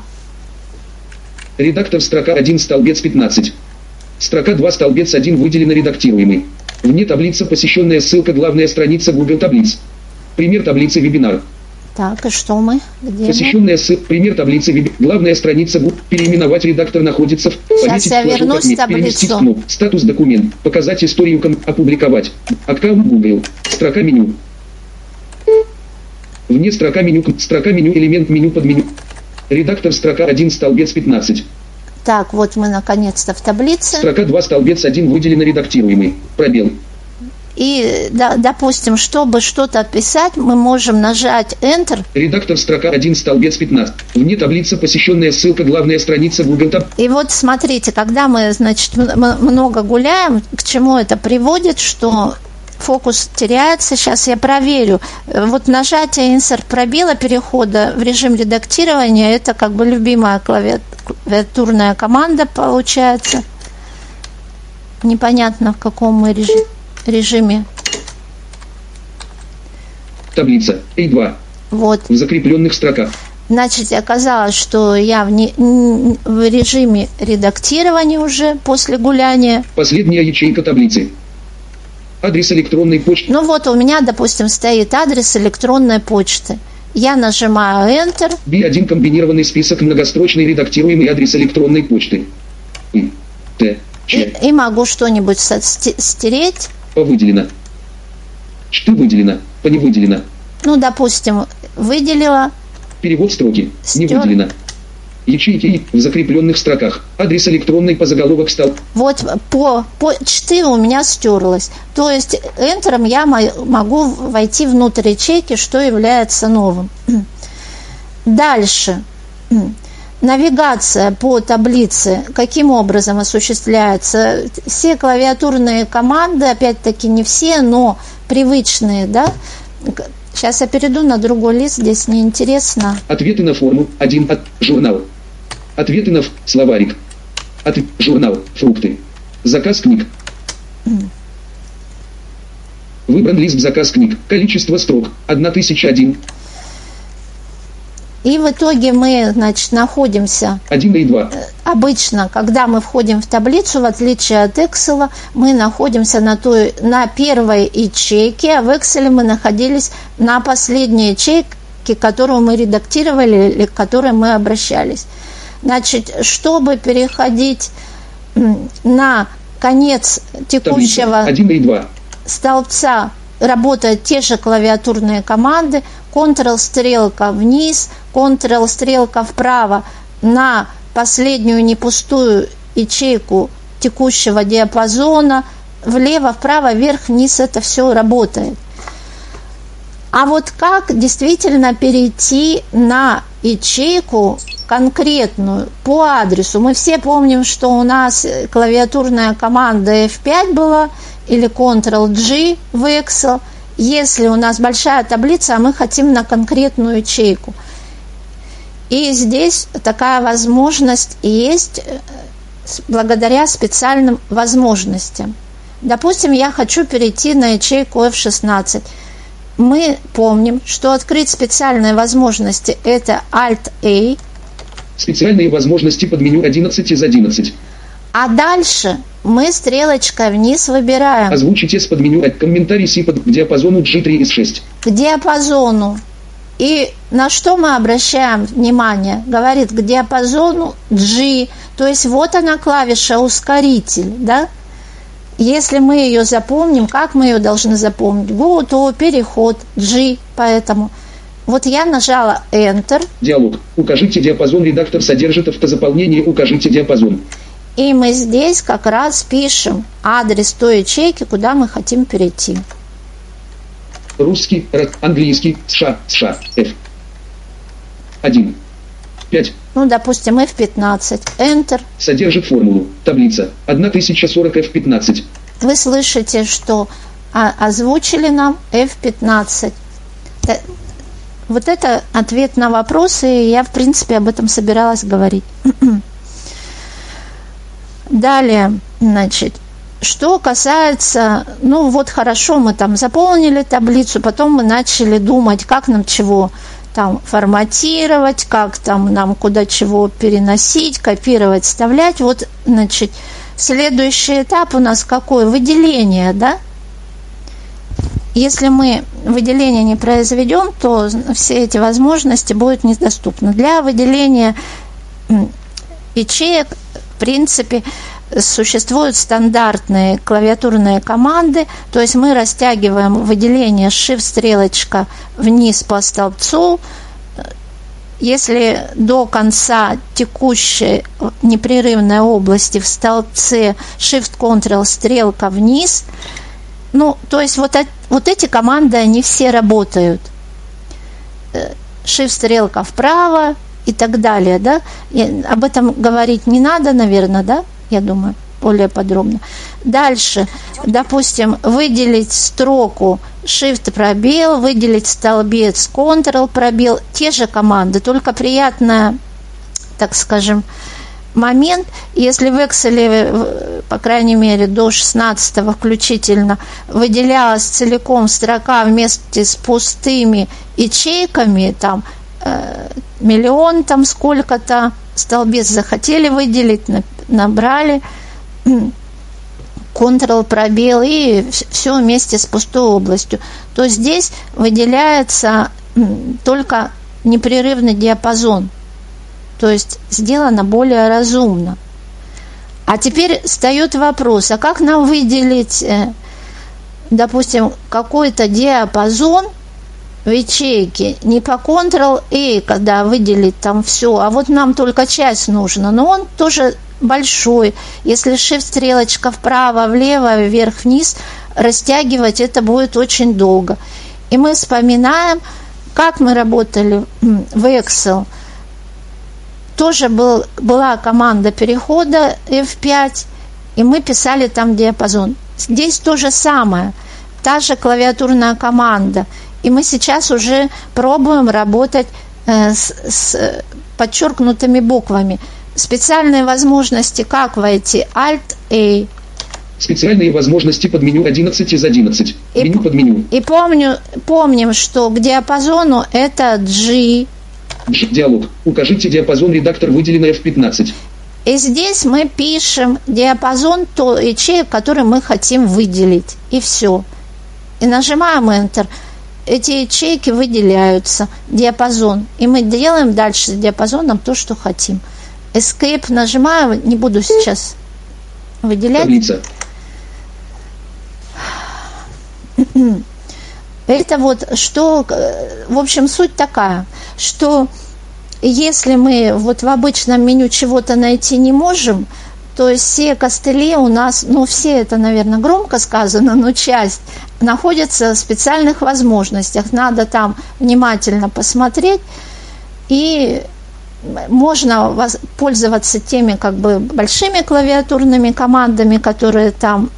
Редактор строка 1 столбец 15. Строка 2 столбец 1 выделена редактируемый. Вне таблицы посещенная ссылка главная страница Google таблиц. Пример таблицы вебинар. Так, и что мы? Где Посещенная ссылка. Пример таблицы. Главная страница. Переименовать редактор находится в... Сейчас я вернусь в таблицу. Кнопку. Статус документ. Показать историю. Опубликовать. Аккаунт Google. Строка меню. Вне строка меню. Строка меню. Элемент меню под меню. Редактор строка 1 столбец 15. Так, вот мы наконец-то в таблице. Строка 2 столбец 1 выделено редактируемый. Пробел. И, да, допустим, чтобы что-то писать, мы можем нажать Enter. Редактор строка 1 столбец 15. Вне таблицы посещенная ссылка главная страница Google Tab. И вот смотрите, когда мы, значит, много гуляем, к чему это приводит, что фокус теряется. Сейчас я проверю. Вот нажатие insert пробела перехода в режим редактирования, это как бы любимая клавиатурная команда получается. Непонятно, в каком мы режиме. Таблица A2. Вот. В закрепленных строках. Значит, оказалось, что я в, не, в режиме редактирования уже после гуляния. Последняя ячейка таблицы. Адрес электронной почты. Ну вот у меня, допустим, стоит адрес электронной почты. Я нажимаю Enter. B1 комбинированный список многострочный редактируемый адрес электронной почты. И, Т, Ч. И, и могу что-нибудь стереть. Выделено. Что выделено? По не выделено. Ну, допустим, выделила. Перевод строки. Стер... Не выделено ячейки в закрепленных строках. Адрес электронной по заголовок стал. Вот по, по 4 у меня стерлось. То есть Enter я могу войти внутрь ячейки, что является новым. Дальше. Навигация по таблице каким образом осуществляется? Все клавиатурные команды, опять-таки не все, но привычные, да, Сейчас я перейду на другой лист, здесь неинтересно. Ответы на форму. Один от журнал. Ответы на словарик. От журнал. Фрукты. Заказ книг. Выбран лист заказ книг. Количество строк. 1001. И в итоге мы, значит, находимся... 1 и 2. Э, обычно, когда мы входим в таблицу, в отличие от Excel, мы находимся на, той, на первой ячейке, а в Excel мы находились на последней ячейке, которую мы редактировали или к которой мы обращались. Значит, чтобы переходить на конец текущего 1 и 2. столбца, работают те же клавиатурные команды, Ctrl-стрелка вниз, Ctrl-стрелка вправо на последнюю непустую ячейку текущего диапазона, влево, вправо, вверх, вниз это все работает. А вот как действительно перейти на ячейку конкретную по адресу. Мы все помним, что у нас клавиатурная команда F5 была или Ctrl-G в Excel. Если у нас большая таблица, а мы хотим на конкретную ячейку. И здесь такая возможность есть э, благодаря специальным возможностям. Допустим, я хочу перейти на ячейку F16. Мы помним, что открыть специальные возможности – это Alt-A, Специальные возможности под меню 11 из 11. А дальше мы стрелочкой вниз выбираем. Озвучите с под меню комментарий си под к диапазону G3 из 6. К диапазону. И на что мы обращаем внимание? Говорит к диапазону G. То есть вот она клавиша ускоритель, да? Если мы ее запомним, как мы ее должны запомнить? Go to переход G, поэтому – вот я нажала Enter. Диалог. Укажите диапазон. Редактор содержит автозаполнение. Укажите диапазон. И мы здесь как раз пишем адрес той ячейки, куда мы хотим перейти. Русский, английский, США, США, F. 1. 5. Ну, допустим, F15. Enter. Содержит формулу. Таблица. 1040 F15. Вы слышите, что озвучили нам F15. Вот это ответ на вопросы, и я, в принципе, об этом собиралась говорить. Далее, значит, что касается, ну вот хорошо, мы там заполнили таблицу, потом мы начали думать, как нам чего там форматировать, как там нам куда чего переносить, копировать, вставлять. Вот, значит, следующий этап у нас какой? Выделение, да? Если мы выделение не произведем, то все эти возможности будут недоступны. Для выделения ячеек, в принципе, существуют стандартные клавиатурные команды, то есть мы растягиваем выделение shift стрелочка вниз по столбцу. Если до конца текущей непрерывной области в столбце shift-ctrl стрелка вниз, ну, то есть вот, вот эти команды, они все работают. Shift стрелка вправо и так далее, да? И об этом говорить не надо, наверное, да? Я думаю, более подробно. Дальше, допустим, выделить строку Shift пробел, выделить столбец Ctrl пробел, те же команды, только приятная, так скажем, момент, если в Excel, по крайней мере, до 16 включительно, выделялась целиком строка вместе с пустыми ячейками, там, э, миллион там сколько-то, столбец захотели выделить, набрали, Ctrl пробел и все вместе с пустой областью, то здесь выделяется только непрерывный диапазон. То есть сделано более разумно. А теперь встает вопрос, а как нам выделить, э, допустим, какой-то диапазон в ячейке не по Ctrl-A, когда выделить там все, а вот нам только часть нужна, но он тоже большой. Если shift стрелочка вправо, влево, вверх, вниз, растягивать это будет очень долго. И мы вспоминаем, как мы работали в Excel. Тоже был, была команда перехода F5, и мы писали там диапазон. Здесь то же самое, та же клавиатурная команда. И мы сейчас уже пробуем работать э, с, с подчеркнутыми буквами – Специальные возможности, как войти? Alt-A. Специальные возможности под меню 11 из 11. И, меню под меню. И помню, помним, что к диапазону это G. G. Диалог. Укажите диапазон редактор выделенный F15. И здесь мы пишем диапазон то ячеек, который мы хотим выделить. И все. И нажимаем Enter. Эти ячейки выделяются, диапазон. И мы делаем дальше с диапазоном то, что хотим. Escape нажимаю, не буду сейчас выделять. Таблица. Это вот что, в общем, суть такая, что если мы вот в обычном меню чего-то найти не можем, то все костыли у нас, ну все это, наверное, громко сказано, но часть находится в специальных возможностях. Надо там внимательно посмотреть и можно пользоваться теми как бы большими клавиатурными командами, которые там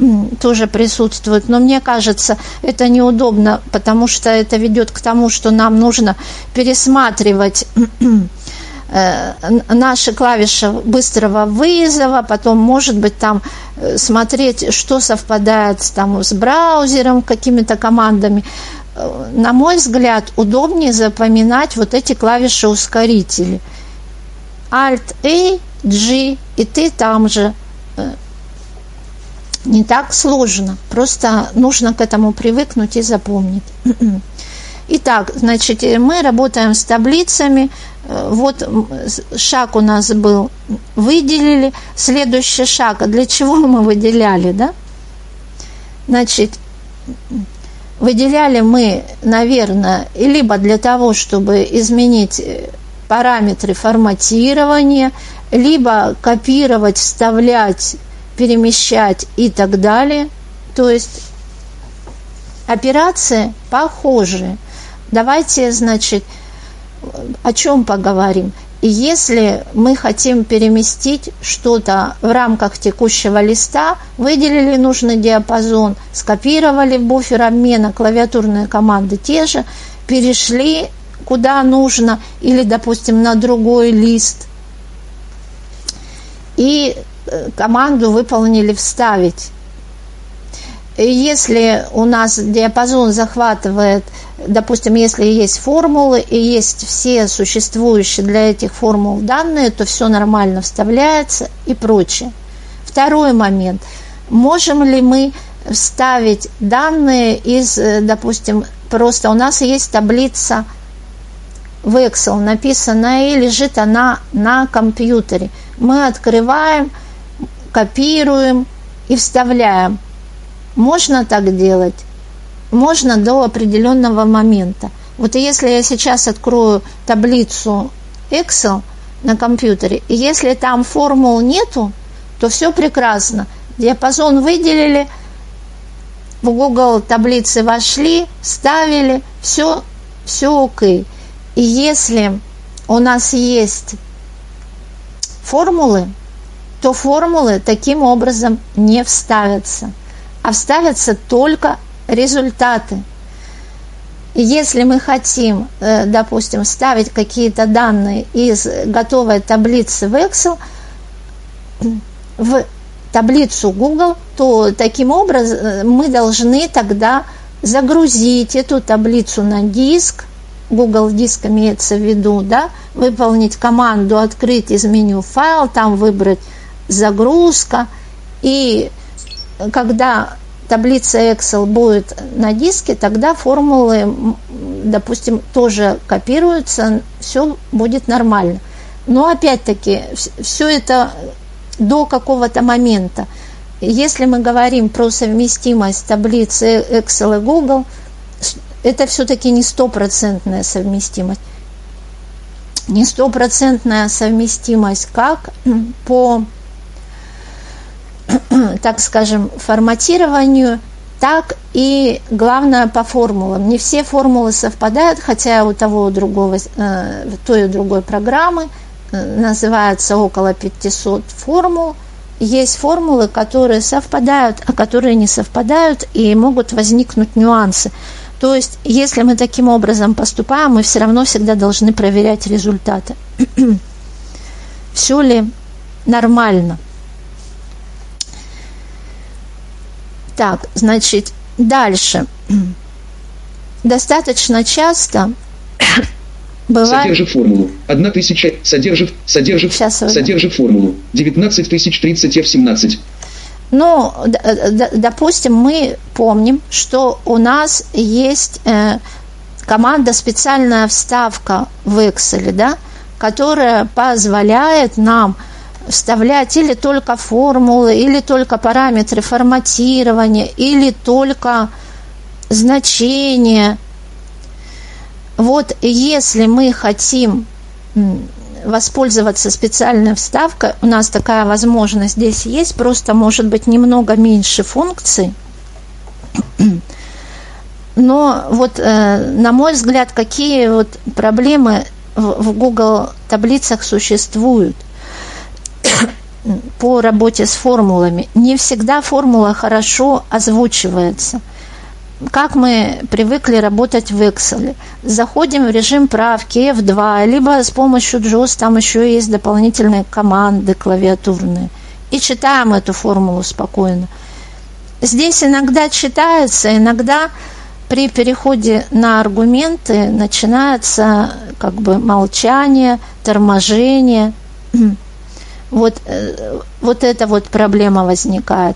тоже присутствуют, но мне кажется, это неудобно, потому что это ведет к тому, что нам нужно пересматривать э, наши клавиши быстрого вызова, потом, может быть, там э, смотреть, что совпадает там, с браузером, какими-то командами. Э, на мой взгляд, удобнее запоминать вот эти клавиши ускорители – Alt-A, G, и ты там же. Э, не так сложно, просто нужно к этому привыкнуть и запомнить. Итак, значит, э, мы работаем с таблицами. Э, вот шаг у нас был, выделили. Следующий шаг, а для чего мы выделяли, да? Значит, выделяли мы, наверное, либо для того, чтобы изменить параметры форматирования, либо копировать, вставлять, перемещать и так далее. То есть операции похожие. Давайте, значит, о чем поговорим. если мы хотим переместить что-то в рамках текущего листа, выделили нужный диапазон, скопировали в буфер обмена клавиатурные команды те же, перешли куда нужно, или, допустим, на другой лист, и э, команду выполнили «вставить». И если у нас диапазон захватывает, допустим, если есть формулы и есть все существующие для этих формул данные, то все нормально вставляется и прочее. Второй момент. Можем ли мы вставить данные из, э, допустим, просто у нас есть таблица в Excel написанная и лежит она на компьютере. Мы открываем, копируем и вставляем – можно так делать? Можно до определенного момента. Вот если я сейчас открою таблицу Excel на компьютере, и если там формул нету, то все прекрасно. Диапазон выделили, в Google таблицы вошли, ставили, все, все окей. И если у нас есть формулы, то формулы таким образом не вставятся а вставятся только результаты. И если мы хотим, э, допустим, вставить какие-то данные из готовой таблицы в Excel в таблицу Google, то таким образом э, мы должны тогда загрузить эту таблицу на диск, Google диск имеется в виду, да, выполнить команду «Открыть из меню файл», там выбрать «Загрузка», и когда таблица Excel будет на диске, тогда формулы, допустим, тоже копируются, все будет нормально. Но опять-таки, все это до какого-то момента. Если мы говорим про совместимость таблицы Excel и Google, это все-таки не стопроцентная совместимость. Не стопроцентная совместимость как по так скажем, форматированию, так и главное по формулам. Не все формулы совпадают, хотя у того у другого, э, той и другой программы э, называется около 500 формул. Есть формулы, которые совпадают, а которые не совпадают, и могут возникнуть нюансы. То есть, если мы таким образом поступаем, мы все равно всегда должны проверять результаты. Все ли нормально – Так, значит, дальше. Достаточно часто бывает... Содержит формулу. Одна тысяча содержит, содержит, Сейчас содержит формулу. 19 тысяч 30 F17. Ну, допустим, мы помним, что у нас есть э, команда специальная вставка в Excel, да, которая позволяет нам вставлять или только формулы, или только параметры форматирования, или только значения. Вот если мы хотим воспользоваться специальной вставкой, у нас такая возможность здесь есть, просто может быть немного меньше функций. Но вот, э, на мой взгляд, какие вот проблемы в Google таблицах существуют – по работе с формулами. Не всегда формула хорошо озвучивается. Как мы привыкли работать в Excel. Заходим в режим правки F2, либо с помощью JOS, там еще есть дополнительные команды клавиатурные. И читаем эту формулу спокойно. Здесь иногда читается, иногда при переходе на аргументы начинается как бы молчание, торможение. Вот, э, вот эта вот проблема возникает.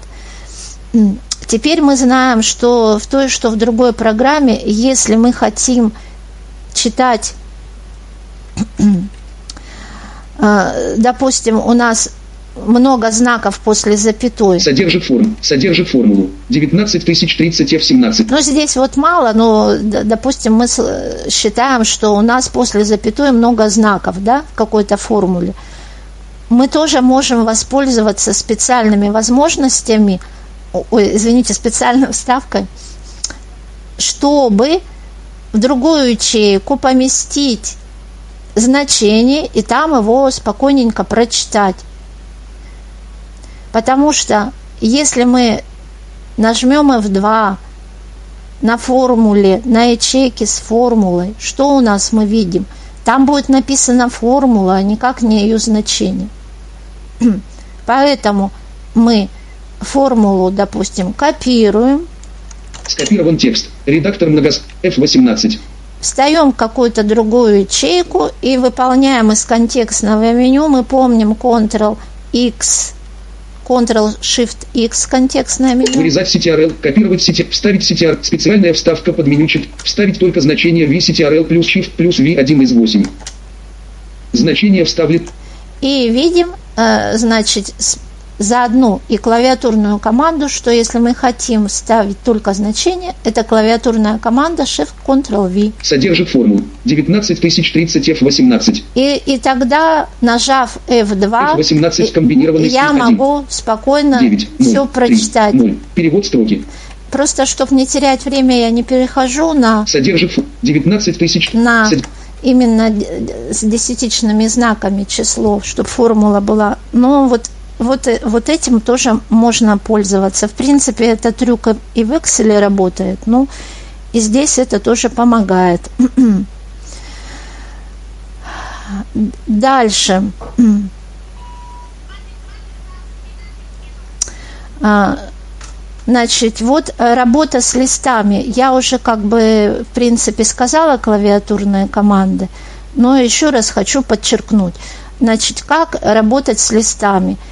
Теперь мы знаем, что в той, что в другой программе, если мы хотим читать, э, допустим, у нас много знаков после запятой. Содержит форму. Содержит формулу. 19 тысяч 30 F17. Ну, здесь вот мало, но, допустим, мы считаем, что у нас после запятой много знаков, да, в какой-то формуле мы тоже можем воспользоваться специальными возможностями, ой, извините, специальной вставкой, чтобы в другую ячейку поместить значение и там его спокойненько прочитать. Потому что если мы нажмем F2 на формуле, на ячейке с формулой, что у нас мы видим? Там будет написана формула, а никак не ее значение. Поэтому мы формулу, допустим, копируем. Скопирован текст. Редактор многос F18 встаем в какую-то другую ячейку и выполняем из контекстного меню, мы помним Ctrl-X, Ctrl-Shift-X контекстное меню. Вырезать CTRL, копировать CTRL, вставить CTRL, специальная вставка под менючек, вставить только значение V CTRL плюс Shift плюс V1 из 8. Значение вставлен. И видим, э, значит, за одну и клавиатурную команду, что если мы хотим ставить только значение, это клавиатурная команда Shift-Ctrl-V. Содержит формулу 19030 F18. И, и тогда, нажав F2, F18 комбинированный я могу спокойно 9, 0, все прочитать. 3, 0. Перевод строки. Просто, чтобы не терять время, я не перехожу на... Содержит 19 тысяч... На именно с десятичными знаками число, чтобы формула была. Но вот вот, э, вот этим тоже можно пользоваться. В принципе, этот трюк и в Excel работает, ну, и здесь это тоже помогает. Дальше. А, значит, вот работа с листами. Я уже как бы, в принципе, сказала клавиатурные команды, но еще раз хочу подчеркнуть. Значит, как работать с листами –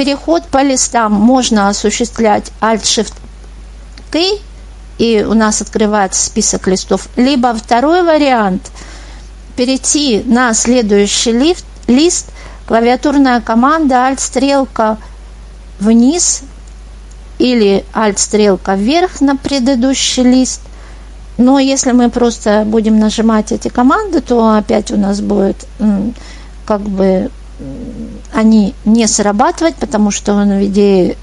переход по листам можно осуществлять Alt-Shift-K, и у нас открывается список листов. Либо второй вариант – перейти на следующий лист, лист клавиатурная команда Alt-стрелка вниз или Alt-стрелка вверх на предыдущий лист. Но если мы просто будем нажимать эти команды, то опять у нас будет как бы они не срабатывать, потому что он виде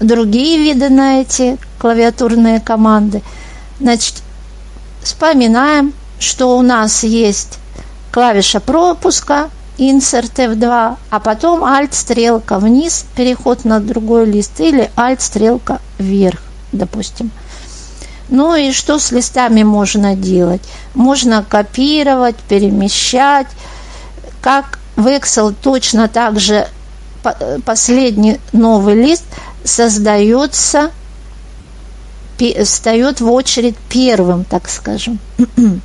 другие виды на эти клавиатурные команды. Значит, вспоминаем, что у нас есть клавиша пропуска, Insert F2, а потом Alt стрелка вниз, переход на другой лист, или Alt стрелка вверх, допустим. Ну и что с листами можно делать? Можно копировать, перемещать, как в Excel точно так же последний новый лист создается, встает в очередь первым, так скажем.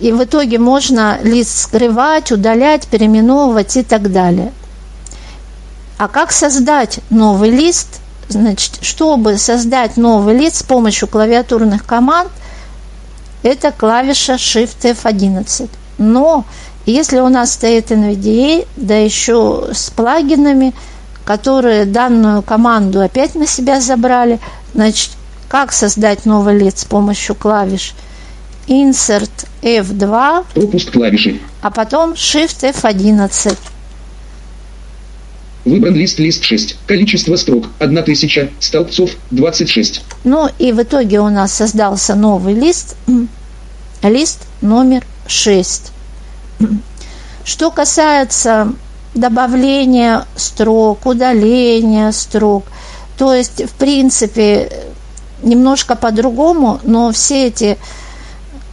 И в итоге можно лист скрывать, удалять, переименовывать и так далее. А как создать новый лист? Значит, чтобы создать новый лист с помощью клавиатурных команд, это клавиша Shift F11. Но если у нас стоит NVDA, да еще с плагинами, которые данную команду опять на себя забрали, значит, как создать новый лид с помощью клавиш Insert F2, пропуск клавиши, а потом Shift F11. Выбран лист лист 6. Количество строк 1000, столбцов 26. Ну и в итоге у нас создался новый лист, лист номер 6. Что касается добавления строк, удаления строк, то есть, в принципе, немножко по-другому, но все эти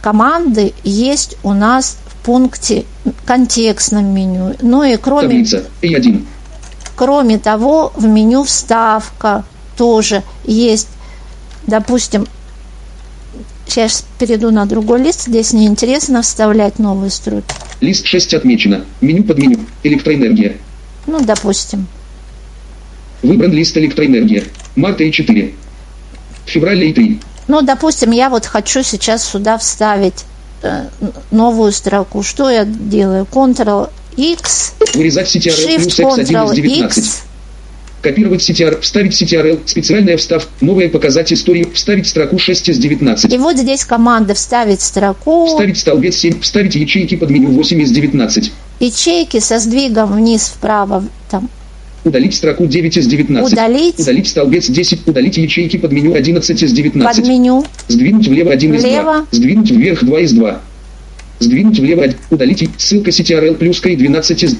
команды есть у нас в пункте контекстном меню. Ну и кроме, кроме того, в меню вставка тоже есть, допустим, Сейчас перейду на другой лист. Здесь неинтересно вставлять новые строки. Лист 6 отмечено. Меню под меню. Электроэнергия. Ну, допустим. Выбран лист электроэнергия. Марта и 4. Февраля и 3. Ну, допустим, я вот хочу сейчас сюда вставить э, новую строку. Что я делаю? Ctrl-X. Вырезать CTRL плюс X1 из 19. X. Копировать CTR, вставить CTRL, специальная встав, новая показать историю, вставить строку 6 из 19. И вот здесь команда вставить строку. Вставить столбец 7, вставить ячейки под меню 8 из 19. Ячейки со сдвигом вниз вправо там. Удалить строку 9 из 19. Удалить. Удалить столбец 10. Удалить ячейки под меню 11 из 19. Под меню. Сдвинуть влево 1 влево. из 2. Сдвинуть вверх 2 из 2. Сдвинуть влево, удалить, ссылка CTRL плюс K12.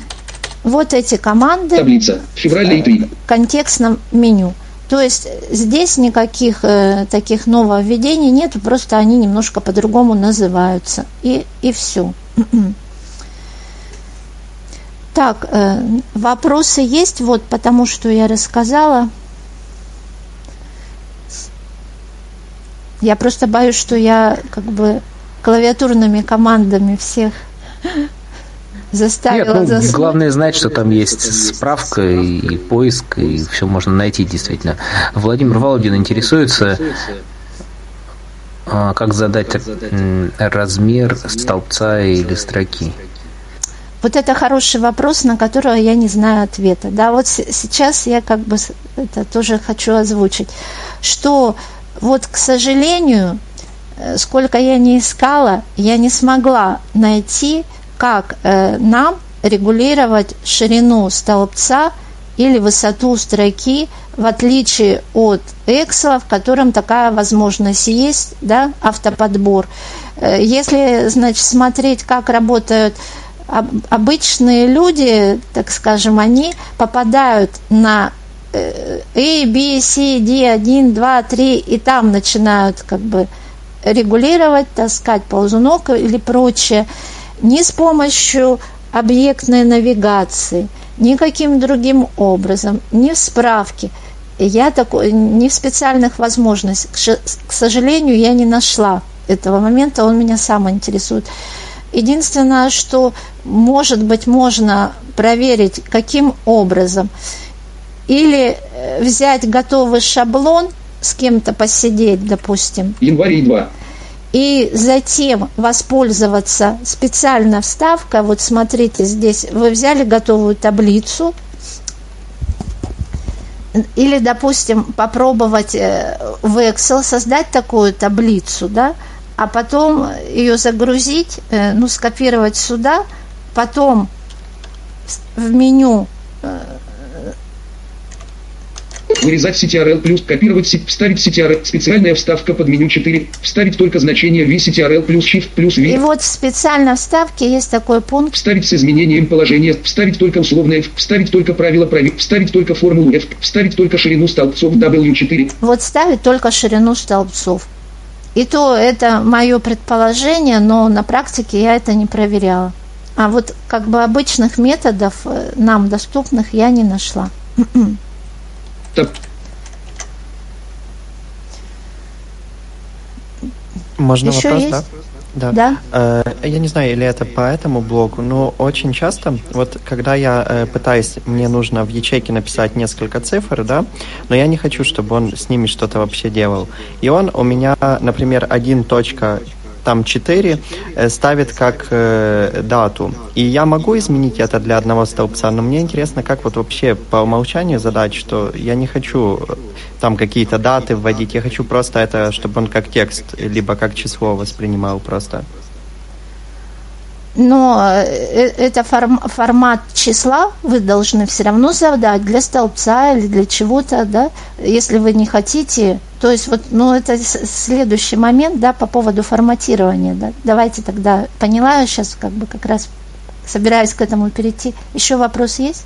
Вот эти команды. Таблица. Февраль и 3. В контекстном меню. То есть здесь никаких э, таких нововведений нет, просто они немножко по-другому называются. И, и все. Так, э, вопросы есть, вот потому что я рассказала. Я просто боюсь, что я как бы клавиатурными командами всех заставила Нет, ну, заснуть. главное знать, что там есть справка и поиск, и все можно найти действительно. Владимир Володин интересуется, а, как задать размер столбца или строки. Вот это хороший вопрос, на который я не знаю ответа. Да, вот сейчас я как бы это тоже хочу озвучить, что вот, к сожалению, э, сколько я не искала, я не смогла найти, как э, нам регулировать ширину столбца или высоту строки, в отличие от Excel, в котором такая возможность есть, да, автоподбор. Э, если, значит, смотреть, как работают обычные люди, так скажем, они попадают на э, A, B, C, D, 1, 2, 3, и там начинают как бы регулировать, таскать ползунок или прочее, не с помощью объектной навигации, никаким другим образом, не в справке. Я такой, не в специальных возможностях. К сожалению, я не нашла этого момента, он меня сам интересует. Единственное, что, может быть, можно проверить, каким образом. Или э, взять готовый шаблон, с кем-то посидеть, допустим. Январь 2. И затем воспользоваться специальной вставкой. Вот смотрите, здесь вы взяли готовую таблицу, или, допустим, попробовать э, в Excel создать такую таблицу, да, а потом ее загрузить, э, ну, скопировать сюда, потом в меню э, Вырезать CTRL плюс, копировать, вставить CTRL, специальная вставка под меню 4, вставить только значение V CTRL плюс Shift плюс V. И вот в специальной вставке есть такой пункт. Вставить с изменением положения, вставить только условное F, вставить только правило правил, вставить только формулу F, вставить только ширину столбцов W4. Вот ставить только ширину столбцов. И то это мое предположение, но на практике я это не проверяла. А вот как бы обычных методов э, нам доступных я не нашла. Можно Еще вопрос, есть? да? Да. Да. Э, я не знаю, или это по этому блогу, но очень часто, вот когда я э, пытаюсь, мне нужно в ячейке написать несколько цифр, да, но я не хочу, чтобы он с ними что-то вообще делал. И он у меня, например, один точка там 4 э, ставит как э, дату. И я могу изменить это для одного столбца, но мне интересно, как вот вообще по умолчанию задать, что я не хочу э, там какие-то даты вводить, я хочу просто это, чтобы он как текст, либо как число воспринимал просто но это форм, формат числа вы должны все равно задать для столбца или для чего-то, да, если вы не хотите. То есть вот, ну, это следующий момент, да, по поводу форматирования, да. Давайте тогда, поняла, я сейчас как бы как раз собираюсь к этому перейти. Еще вопрос есть?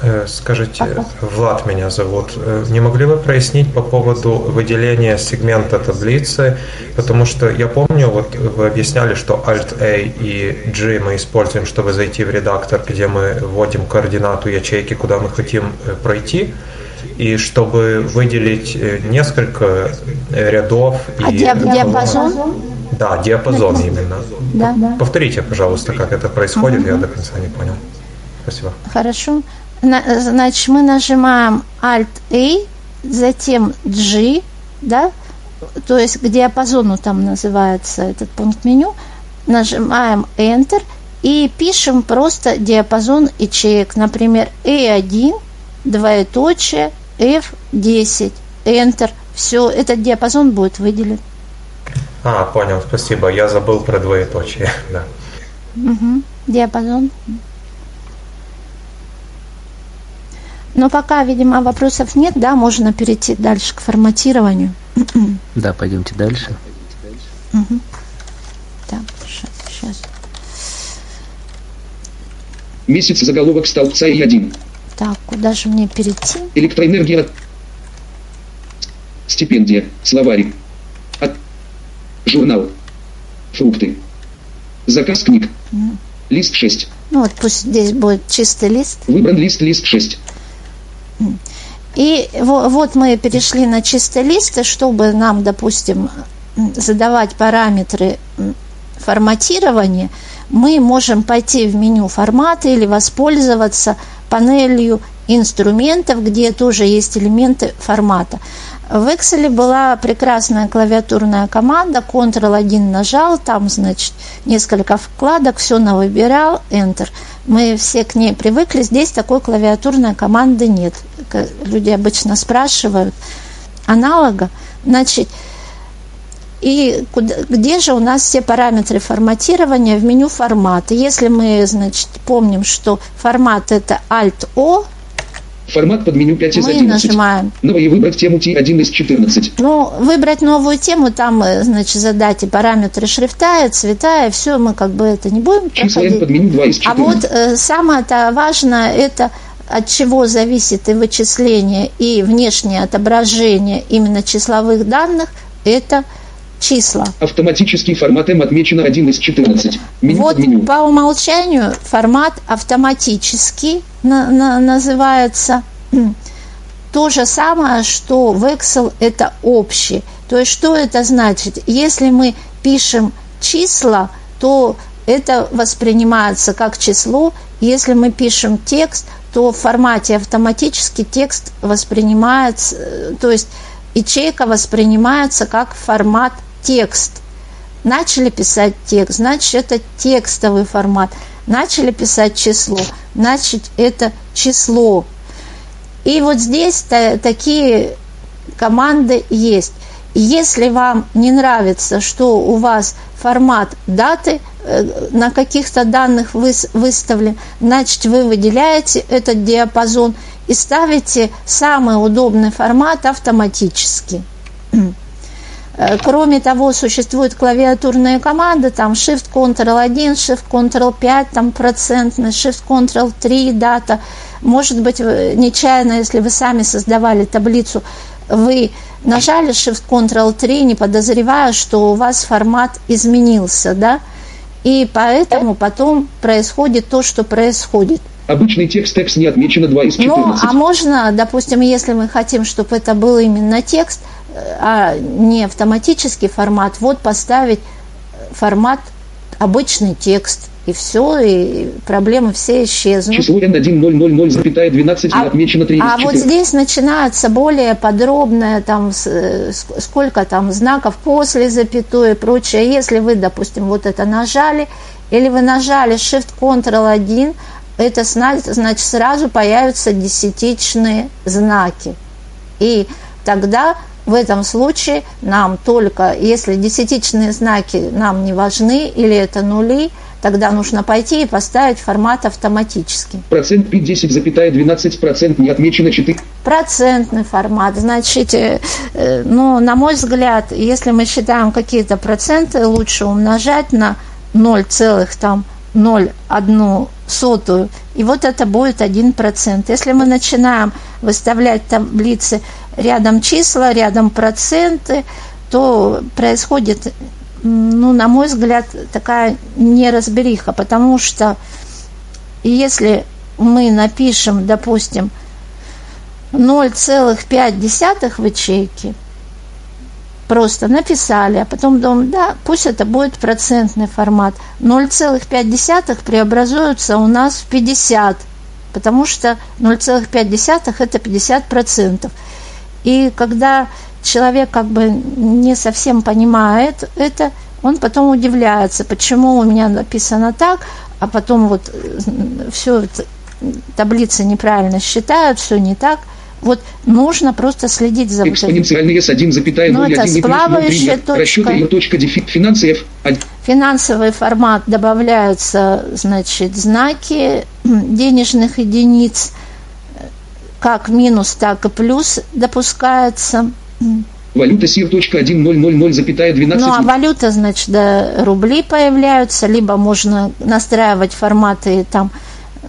Э, скажите, Влад меня зовут. Э, не могли бы прояснить по поводу выделения сегмента таблицы? Потому что я помню, вот вы объясняли, что Alt-A и G мы используем, чтобы зайти в редактор, где мы вводим координату ячейки, куда мы хотим э, пройти. И чтобы выделить несколько рядов а и... диапазон? Да, диапазон именно. Да, да. Повторите, пожалуйста, как это происходит, угу. я до конца не понял. Спасибо. Хорошо. Значит, мы нажимаем Alt-A, затем G, да, то есть к диапазону там называется этот пункт меню, нажимаем Enter и пишем просто диапазон ячеек, например, E1, двоеточие, F10, Enter, все, этот диапазон будет выделен. А, понял, спасибо. Я забыл про двоеточие, да. Угу. Диапазон. Но пока, видимо, вопросов нет, да, можно перейти дальше к форматированию. Да, пойдемте дальше. Угу. Так, сейчас. Месяц заголовок столбца и 1 так, куда же мне перейти? Электроэнергия. Стипендия. Словарик. От... Журнал. Фрукты. Заказ книг. Лист 6. Ну вот пусть здесь будет чистый лист. Выбран лист, лист 6. И вот мы перешли на чистый лист, и чтобы нам, допустим, задавать параметры форматирования, мы можем пойти в меню формата или воспользоваться панелью инструментов, где тоже есть элементы формата. В Excel была прекрасная клавиатурная команда, Ctrl-1 нажал, там, значит, несколько вкладок, все навыбирал, Enter. Мы все к ней привыкли, здесь такой клавиатурной команды нет. Люди обычно спрашивают аналога. Значит, и куда, где же у нас все параметры форматирования в меню формата? Если мы, значит, помним, что формат это Alt-O, Формат под меню 5 из Мы 11. нажимаем. Новые выбрать тему T1 из 14. Ну, выбрать новую тему, там, э, значит, задать и параметры шрифта, и цвета, и все, мы как бы это не будем Числа проходить. под меню 2 из А 14. вот э, самое-то важное, это от чего зависит и вычисление, и внешнее отображение именно числовых данных, это числа. Автоматический формат M отмечено 1 из 14. Меню вот меню. по умолчанию формат автоматический на- на- называется. То же самое, что в Excel это общий. То есть что это значит? Если мы пишем числа, то это воспринимается как число. Если мы пишем текст, то в формате автоматически текст воспринимается, э, то есть ячейка воспринимается как формат текст. Начали писать текст, значит, это текстовый формат. Начали писать число, значит, это число. И вот здесь та- такие команды есть. Если вам не нравится, что у вас формат даты э, на каких-то данных выс- выставлен, значит, вы выделяете этот диапазон и ставите самый удобный формат автоматически. Э, Кроме того, существуют клавиатурные команды, там Shift-Ctrl-1, Shift-Ctrl-5, там процентный, Shift-Ctrl-3, дата. Может быть, нечаянно, если вы сами создавали таблицу, вы нажали Shift-Ctrl-3, не подозревая, что у вас формат изменился, да? И поэтому потом происходит то, что происходит. Обычный текст текст не отмечено 2 из Ну, 14. а можно, допустим, если мы хотим, чтобы это был именно текст, а не автоматический формат, вот поставить формат обычный текст, и все, и проблемы все исчезнут. Число N1000,12 А- отмечено 3 из А вот 14. здесь начинается более подробное, там, э, ск- сколько там знаков после запятой и прочее. Если вы, допустим, вот это нажали, или вы нажали Shift-Ctrl-1, это зна- значит сразу появятся десятичные знаки. И тогда в этом случае нам только, если десятичные знаки нам не важны, или это нули, тогда нужно пойти и поставить формат автоматически. Процент P10,12 процент не отмечено 4. Процентный формат. Значит, э, ну, на мой взгляд, если мы считаем какие-то проценты, лучше умножать на 0,01 сотую, и вот это будет 1%. Если мы начинаем выставлять таблицы рядом числа, рядом проценты, то происходит, ну, на мой взгляд, такая неразбериха, потому что если мы напишем, допустим, 0,5 в ячейке, просто написали, а потом думаем, да, пусть это будет процентный формат. 0,5 преобразуется у нас в 50, потому что 0,5 это 50 процентов. И когда человек как бы не совсем понимает это, он потом удивляется, почему у меня написано так, а потом вот все таблицы неправильно считают, все не так. Вот нужно просто следить за вот этим. Экспоненциальный S1,01 Ну, это с плавающей Расчеты точкой. ее точка финансы F. один. финансовый формат добавляются, значит, знаки денежных единиц, как минус, так и плюс допускается. Валюта SIR.1000,12. Ну, а валюта, значит, да, рубли появляются, либо можно настраивать форматы там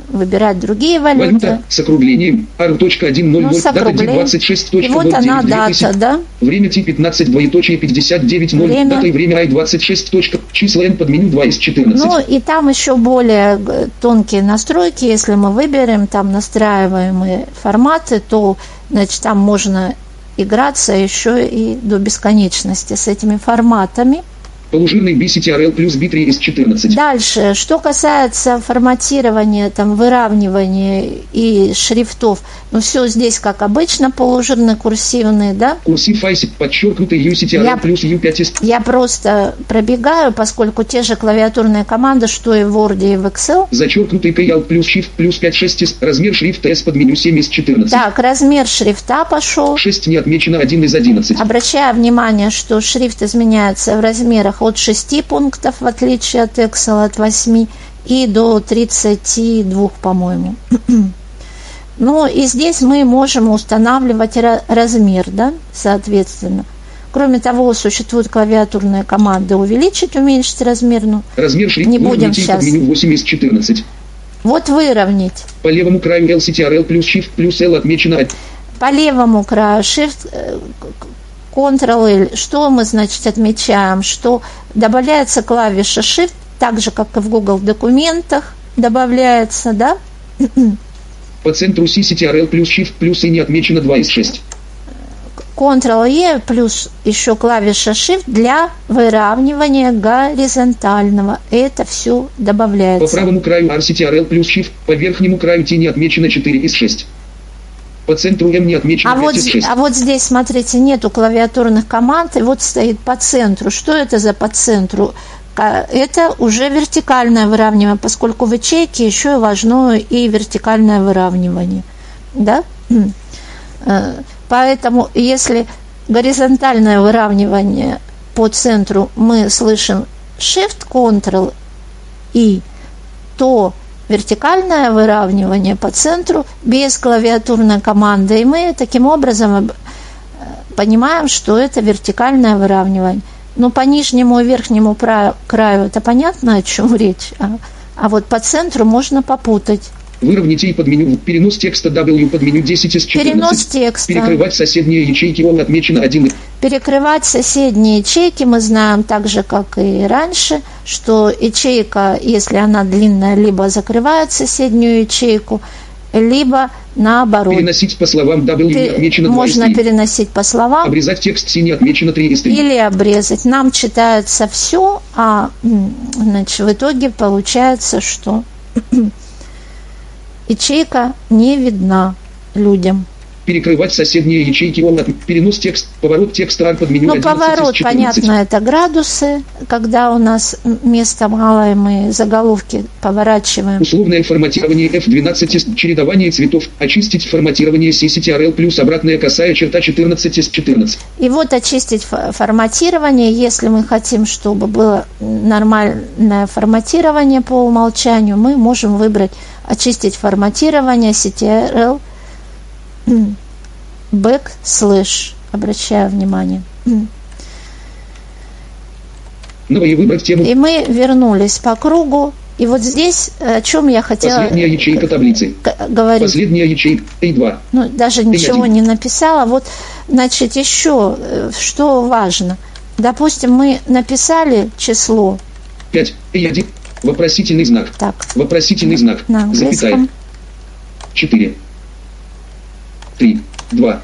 выбирать другие валюты. Валюта с округлением R.100, Ну, с дата округлением. 26.09, И вот она дата, да? Время T15, двоеточие 59, 0, Время. дата и время I26. точка, Числа N под меню 2 из 14. Ну и там еще более э, тонкие настройки. Если мы выберем там настраиваемые форматы, то значит, там можно играться еще и до бесконечности с этими форматами. Полужирный BCTRL плюс B3 из 14. Дальше, что касается форматирования, там, выравнивания и шрифтов, ну все здесь как обычно, полужирный, курсивный, да? Курсив ISIP, подчеркнутый UCTRL Я- плюс U5 из... Я просто пробегаю, поскольку те же клавиатурные команды, что и в Word и в Excel. Зачеркнутый K-Alt плюс Shift плюс 5 6 из... Размер шрифта S под меню 7 из 14. Так, размер шрифта пошел. 6 не отмечено 1 из 11. Обращаю внимание, что шрифт изменяется в размерах от 6 пунктов, в отличие от Excel от 8, и до 32, по-моему. Ну и здесь мы можем устанавливать ра- размер, да, соответственно. Кроме того, существуют клавиатурные команды увеличить, уменьшить размер. Ну, Размер шрифта Не будем под меню 8 из 14. вот выровнять. По левому краю LCTRL плюс Shift плюс L отмечено По левому краю Shift, Ctrl-L. Что мы, значит, отмечаем? Что добавляется клавиша Shift, так же, как и в Google документах добавляется, да? По центру CCTRL плюс Shift плюс и не отмечено 2 из 6. Ctrl-E плюс еще клавиша Shift для выравнивания горизонтального. Это все По добавляется. правому краю RCTRL плюс Shift, по верхнему краю T не отмечено 4 из 6. По центру не отмечено А 5 вот, из 6. а вот здесь, смотрите, нету клавиатурных команд, и вот стоит по центру. Что это за по центру? Это уже вертикальное выравнивание, поскольку в ячейке еще важно и вертикальное выравнивание. Да? Э, Поэтому, если горизонтальное выравнивание по центру мы слышим Shift, Ctrl и то вертикальное выравнивание по центру без клавиатурной команды. И мы таким образом об- э, понимаем, что это вертикальное выравнивание. Но по нижнему и верхнему краю это понятно, о чем речь. А, а вот по центру можно попутать. Выровняйте и под меню перенос текста W под меню 10 из 14. Перенос текста. Перекрывать соседние ячейки он отмечено 1. Перекрывать соседние ячейки мы знаем так же, как и раньше, что ячейка, если она длинная, либо закрывает соседнюю ячейку, либо наоборот. Переносить по словам W Ты- отмечено 2 из можно 3. переносить по словам Обрезать текст не отмечено 3 из 3. или обрезать. Нам читается все, а значит, в итоге получается, что ячейка не видна людям. Перекрывать соседние ячейки он от... Перенос текст, поворот текста под меню Ну, 11 поворот, из 14. понятно, это градусы, когда у нас место мало, и мы заголовки поворачиваем. Условное форматирование F12 из чередование цветов. Очистить форматирование CCTRL плюс обратная косая черта 14 из 14. И вот очистить фо- форматирование, если мы хотим, чтобы было нормальное форматирование по умолчанию, мы можем выбрать очистить форматирование CTRL м, backslash, обращаю внимание. Ну и выбрать тему. И мы вернулись по кругу. И вот здесь, о чем я хотела Последняя ячейка таблицы. говорить. Последняя ячейка A2. Ну, даже ничего один. не написала. Вот, значит, еще э, что важно. Допустим, мы написали число 5. A1. Вопросительный знак. так Вопросительный знак. на Запятая. английском. 4. 3. 2.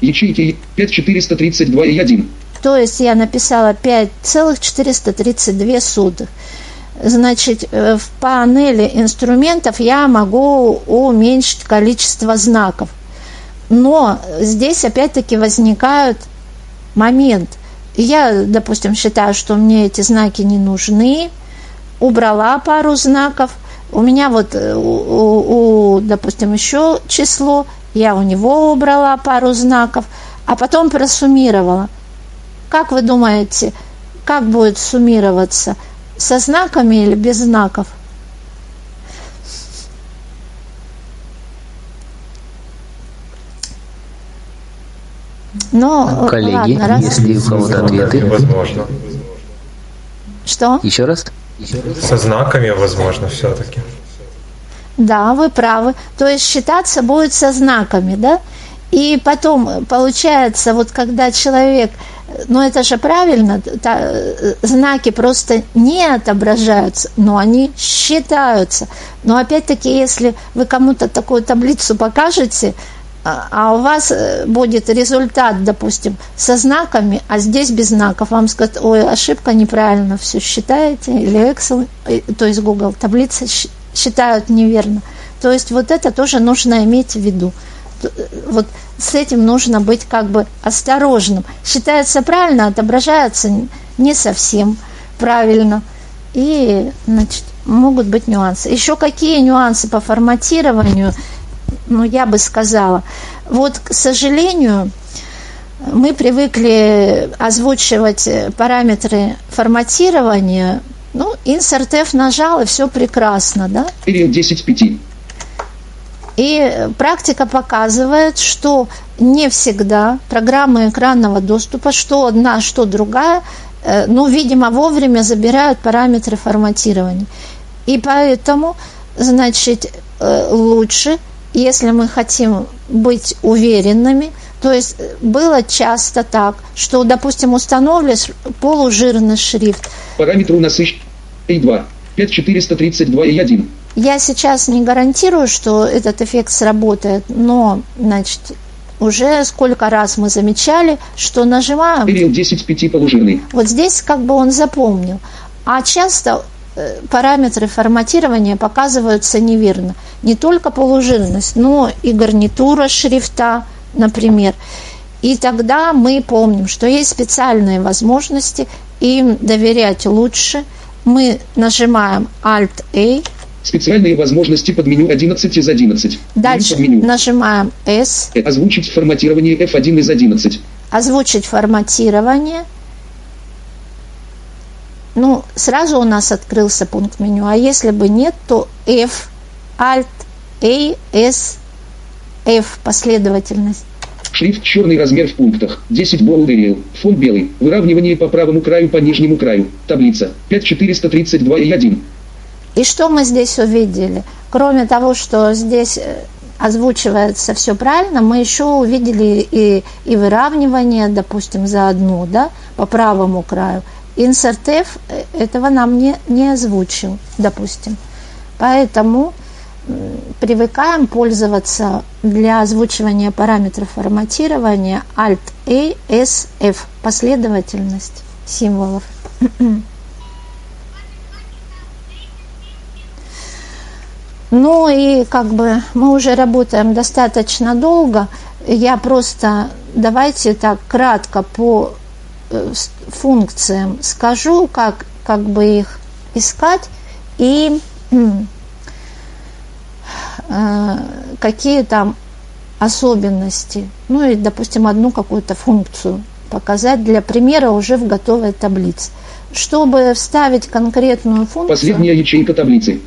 Ячейки 5432 и 1. То есть я написала 5,432 сотых. Значит, э, в панели инструментов я могу уменьшить количество знаков. Но здесь опять-таки возникает момент. Я, допустим, считаю, что мне эти знаки не нужны, убрала пару знаков. У меня вот, э, у, у- у, допустим, еще число, я у него убрала пару знаков, а потом просуммировала. Как вы думаете, как будет суммироваться? Со знаками или без знаков? Ну, Коллеги, ладно, раз. если у кого-то ответы. Возможно. Что? Еще раз? Со знаками, возможно, все-таки. Да, вы правы. То есть считаться будет со знаками, да? И потом получается, вот когда человек, ну это же правильно, та, знаки просто не отображаются, но они считаются. Но опять-таки, если вы кому-то такую таблицу покажете, а, а у вас э, будет результат, допустим, со знаками, а здесь без знаков, вам скажут, ой, ошибка неправильно все считаете, или Excel, э, то есть Google, таблицы считают неверно. То есть вот это тоже нужно иметь в виду. Э, вот с этим нужно быть как бы осторожным. Считается правильно, отображается не совсем правильно. И, значит, могут быть нюансы. Еще какие нюансы по форматированию – ну, я бы сказала. Вот, к сожалению, мы привыкли озвучивать параметры форматирования. Ну, insert F нажал, и все прекрасно, да? Период 10 5. И практика показывает, что не всегда программы экранного доступа, что одна, что другая, э, ну, видимо, вовремя забирают параметры форматирования. И поэтому, значит, э, лучше – если мы хотим быть уверенными, то есть было часто так, что, допустим, установлен полужирный шрифт. Параметр у нас И2, 5432 и 1. Я сейчас не гарантирую, что этот эффект сработает, но, значит, уже сколько раз мы замечали, что нажимаем... Период 10 5 полужирный. Вот здесь как бы он запомнил. А часто Э, параметры форматирования показываются неверно. Не только полужирность, но и гарнитура шрифта, например. И тогда мы помним, что есть специальные возможности, им доверять лучше. Мы нажимаем Alt-A. Специальные возможности под меню 11 из 11. Дальше меню. нажимаем S. Озвучить форматирование F1 из 11. Озвучить форматирование – ну, сразу у нас открылся пункт меню, а если бы нет, то F, Alt, A, S, F, последовательность. Шрифт черный размер в пунктах. 10 болдерил. Фон белый. Выравнивание по правому краю по нижнему краю. Таблица. 5432 и 1. И что мы здесь увидели? Кроме того, что здесь э, озвучивается все правильно, мы еще увидели и, и выравнивание, допустим, за одну, да, по правому краю, Insert F этого нам не, не озвучил, допустим. Поэтому привыкаем пользоваться для озвучивания параметров форматирования Alt-A, S, F, последовательность символов. Ну и как бы мы уже работаем достаточно долго. Я просто давайте так кратко по Э, функциям скажу, как, как бы их искать и э, какие там особенности. Ну и, допустим, одну какую-то функцию показать для примера уже в готовой таблице. Чтобы вставить конкретную функцию... Последняя ячейка таблицы.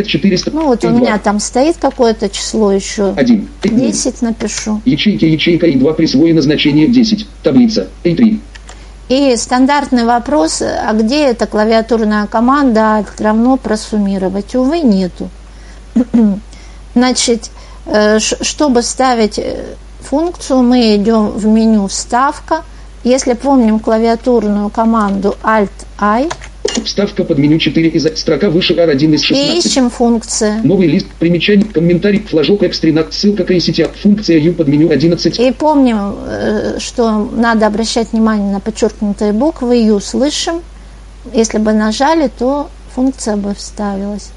A2. 5400. Ну вот у меня там стоит какое-то число еще. 1. 10 напишу. Ячейка и 2 присвоено значение 10. Таблица. И3. И стандартный вопрос, а где эта клавиатурная команда равно просуммировать? Увы, нету. Значит, э, чтобы ставить э, функцию, мы идем в меню «Вставка». Если помним клавиатурную команду Alt-I, Вставка под меню 4 из строка выше R1 из 16. И ищем функция. Новый лист, примечание, комментарий, флажок экстрена, ссылка к ICT, функция U под меню 11. И помним, э, что надо обращать внимание на подчеркнутые буквы U слышим. Если бы нажали, то функция бы вставилась.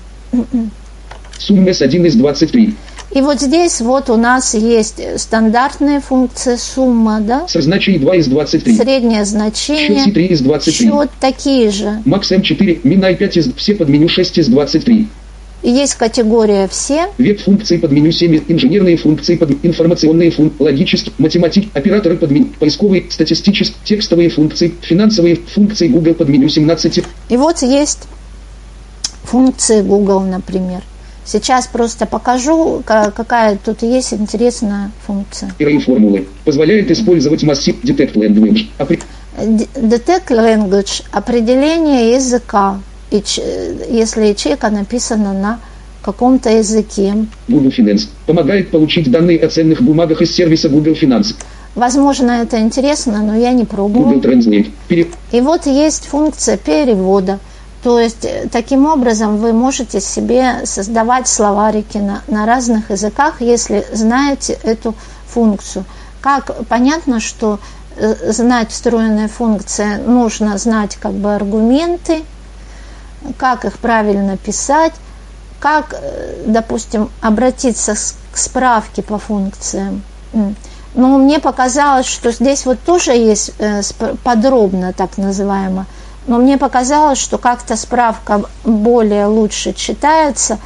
Сумма S1 из 23. И вот здесь вот у нас есть стандартная функция сумма, да? Со значением 2 из 23. Среднее значение. Счет 3 из 23. Счет такие же. Макс М4, Минай 5 из все под меню 6 из 23. Есть категория все. Веб функции под меню 7, инженерные функции под информационные функции, логические, математик, операторы под меню, поисковые, статистические, текстовые функции, финансовые функции Google под меню 17. И вот есть функции Google, например. Сейчас просто покажу, какая тут есть интересная функция. И формулы позволяет использовать массив Detect Language. Detect Language – определение языка, если ячейка написана на каком-то языке. Google Finance помогает получить данные о ценных бумагах из сервиса Google Finance. Возможно, это интересно, но я не пробовала. Google Translate. Пере... И вот есть функция перевода. То есть э, таким образом вы можете себе создавать словарики на, на разных языках, если знаете эту функцию. Как понятно, что э, знать встроенные функции нужно знать как бы аргументы, как их правильно писать, как, э, допустим, обратиться к справке по функциям. Но мне показалось, что здесь вот тоже есть подробно так называемо, но мне показалось, что как-то справка более лучше читается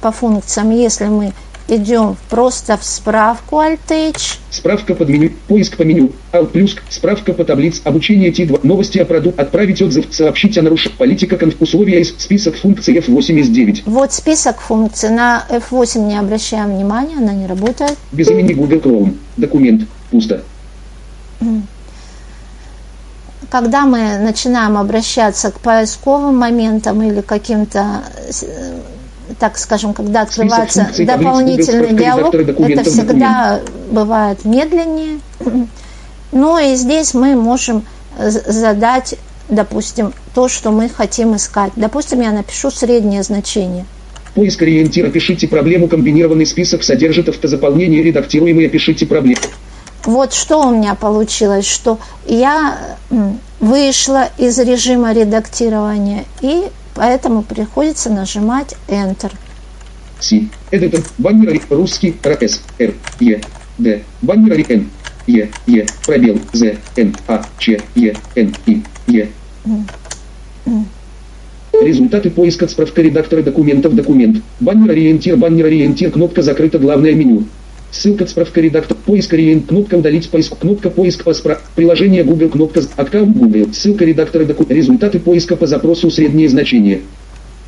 по функциям, если мы идем просто в справку Alt-H. Справка под меню, поиск по меню, Alt+, плюс, справка по таблиц, обучение T2, новости о продукте, отправить отзыв, сообщить о нарушении, политика, конф, условия из список функций F8 из 9. Вот список функций, на F8 не обращаем внимания, она не работает. Без имени Google Chrome, документ, пусто. Когда мы начинаем обращаться к поисковым моментам или каким-то так скажем, когда открывается дополнительный диалог, это всегда бывает медленнее. Ну и здесь мы можем задать, допустим, то, что мы хотим искать. Допустим, я напишу среднее значение. Поиск ориентира. Пишите проблему. Комбинированный список содержит автозаполнение. Редактируемый. Пишите проблему. Вот что у меня получилось, что я вышла из режима редактирования и Поэтому приходится нажимать Enter. Си. Эдитор. Баннер русский. РС. Р. Е. Д. Баннер Н. Е. Е. Пробел. З. Н. А. Ч. Е. Н. И. Е. Результаты поиска справка редактора документов документ. Баннер ориентир, баннер ориентир, кнопка закрыта, главное меню. Ссылка справка редактор. Поиск ориент. Кнопка удалить поиск. Кнопка поиск по справ. Приложение Google. Кнопка аккаунт Google. Ссылка редактора документа. Результаты поиска по запросу среднее значение.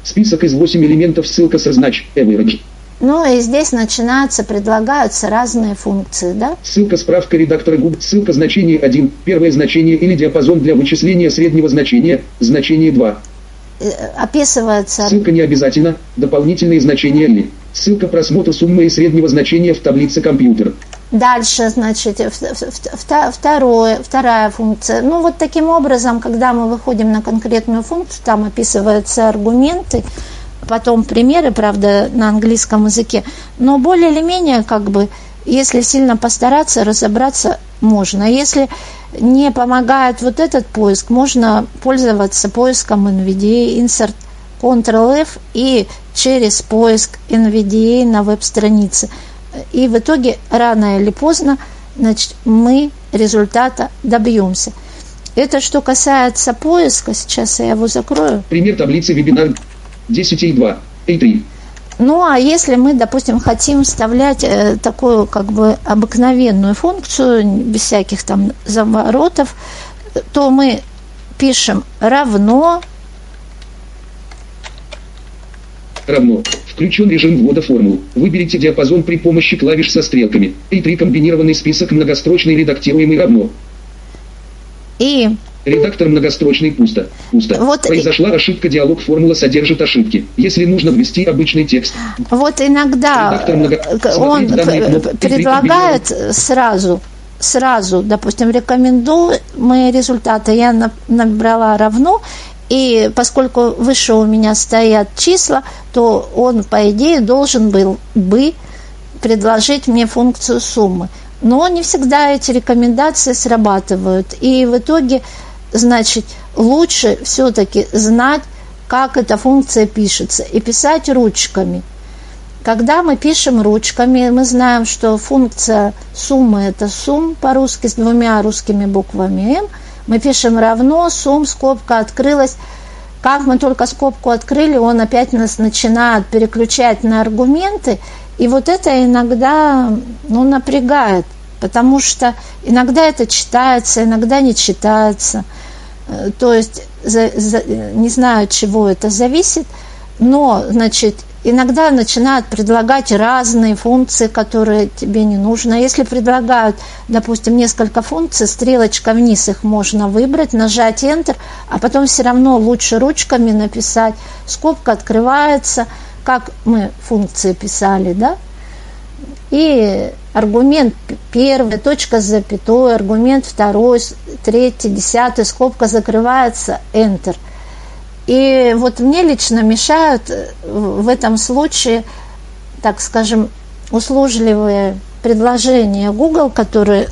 Список из 8 элементов. Ссылка со знач. Average. Ну и здесь начинаются, предлагаются разные функции, да? Ссылка справка редактора Google. Ссылка значение 1. Первое значение или диапазон для вычисления среднего значения. Значение 2. Э, описывается... Ссылка не обязательно. Дополнительные значения или... Ссылка просмотра суммы и среднего значения в таблице компьютер. Дальше, значит, второе, вторая функция. Ну, вот таким образом, когда мы выходим на конкретную функцию, там описываются аргументы, потом примеры, правда, на английском языке, но более или менее, как бы, если сильно постараться, разобраться можно. Если не помогает вот этот поиск, можно пользоваться поиском NVDA, insert Ctrl-F и через поиск NVDA на веб-странице. И в итоге рано или поздно значит, мы результата добьемся. Это что касается поиска, сейчас я его закрою. Пример таблицы вебинар 10.2, A3. Ну, а если мы, допустим, хотим вставлять э, такую как бы обыкновенную функцию, без всяких там заворотов, то мы пишем равно равно. Включен режим ввода формул. Выберите диапазон при помощи клавиш со стрелками. И три комбинированный список многострочный редактируемый равно. И Редактор многострочный пусто. Пусто. Вот Произошла и... ошибка, диалог формула содержит ошибки. Если нужно ввести обычный текст. Вот иногда много... он предлагает сразу сразу, допустим, рекомендую мои результаты, я набрала равно, и поскольку выше у меня стоят числа, то он, по идее, должен был бы предложить мне функцию суммы. Но не всегда эти рекомендации срабатывают. И в итоге, значит, лучше все-таки знать, как эта функция пишется, и писать ручками. Когда мы пишем ручками, мы знаем, что функция суммы – это сумм по-русски с двумя русскими буквами «м», мы пишем равно, сумм, скобка открылась. Как мы только скобку открыли, он опять нас начинает переключать на аргументы. И вот это иногда ну, напрягает, потому что иногда это читается, иногда не читается. Э, то есть за, за, не знаю, от чего это зависит, но, значит, иногда начинают предлагать разные функции, которые тебе не нужно. Если предлагают, допустим, несколько функций, стрелочка вниз их можно выбрать, нажать Enter, а потом все равно лучше ручками написать. Скобка открывается, как мы функции писали, да? И аргумент первый, точка с запятой, аргумент второй, третий, десятый, скобка закрывается, enter. И вот мне лично мешают э, в этом случае, так скажем, услужливые предложения Google, которые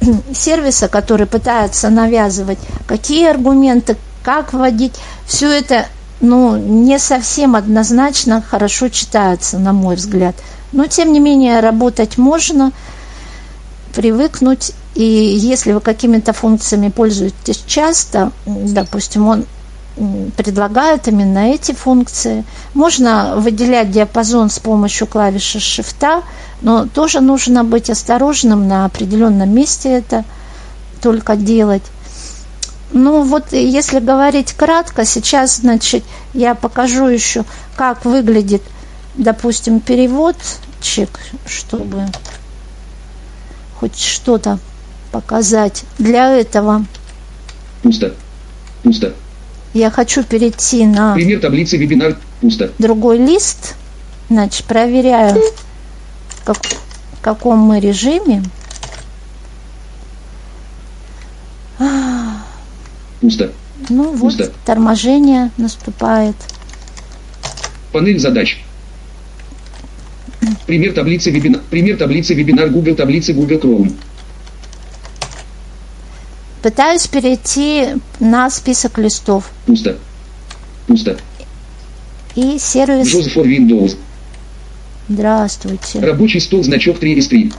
сервиса, который пытаются навязывать, какие аргументы, как вводить, все это ну, не совсем однозначно хорошо читается, на мой взгляд. Но, тем не менее, работать можно, привыкнуть. И если вы какими-то функциями пользуетесь часто, допустим, он предлагает именно эти функции. Можно выделять диапазон с помощью клавиши Shift, но тоже нужно быть осторожным на определенном месте это только делать. Ну вот, если говорить кратко, сейчас, значит, я покажу еще, как выглядит, допустим, переводчик, чтобы хоть что-то показать. Для этого... Пусто. Пусто. Я хочу перейти на... Пример таблицы вебинар. Пусто. Другой лист. Значит, проверяю, как, в каком мы режиме. Пусто. Ну вот, Пусто. торможение наступает. Панель задач. Пример таблицы вебинар. Пример таблицы вебинар Google таблицы Google Chrome. Пытаюсь перейти на список листов. Пусто. Пусто. И сервис... Джоз for Windows. Здравствуйте. Рабочий стол, значок 3 из 3.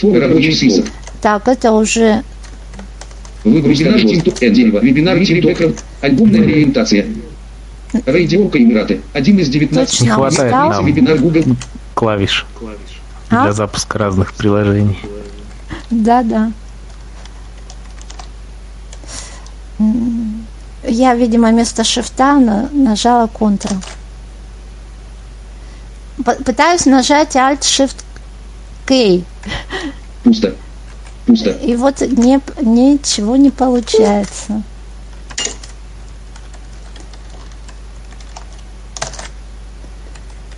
Фор рабочий список. Так, это уже... Вебинар Team дерево. Вебинар Тири Альбомная ориентация. Радиока Эмираты. Один из 19. Не хватает нам вебинар Google. клавиш а? для запуска разных приложений. Да, да. Я, видимо, вместо шифта нажала Ctrl. Пытаюсь нажать Alt-Shift-K. Пусто. Пусто. И вот не, ничего не получается.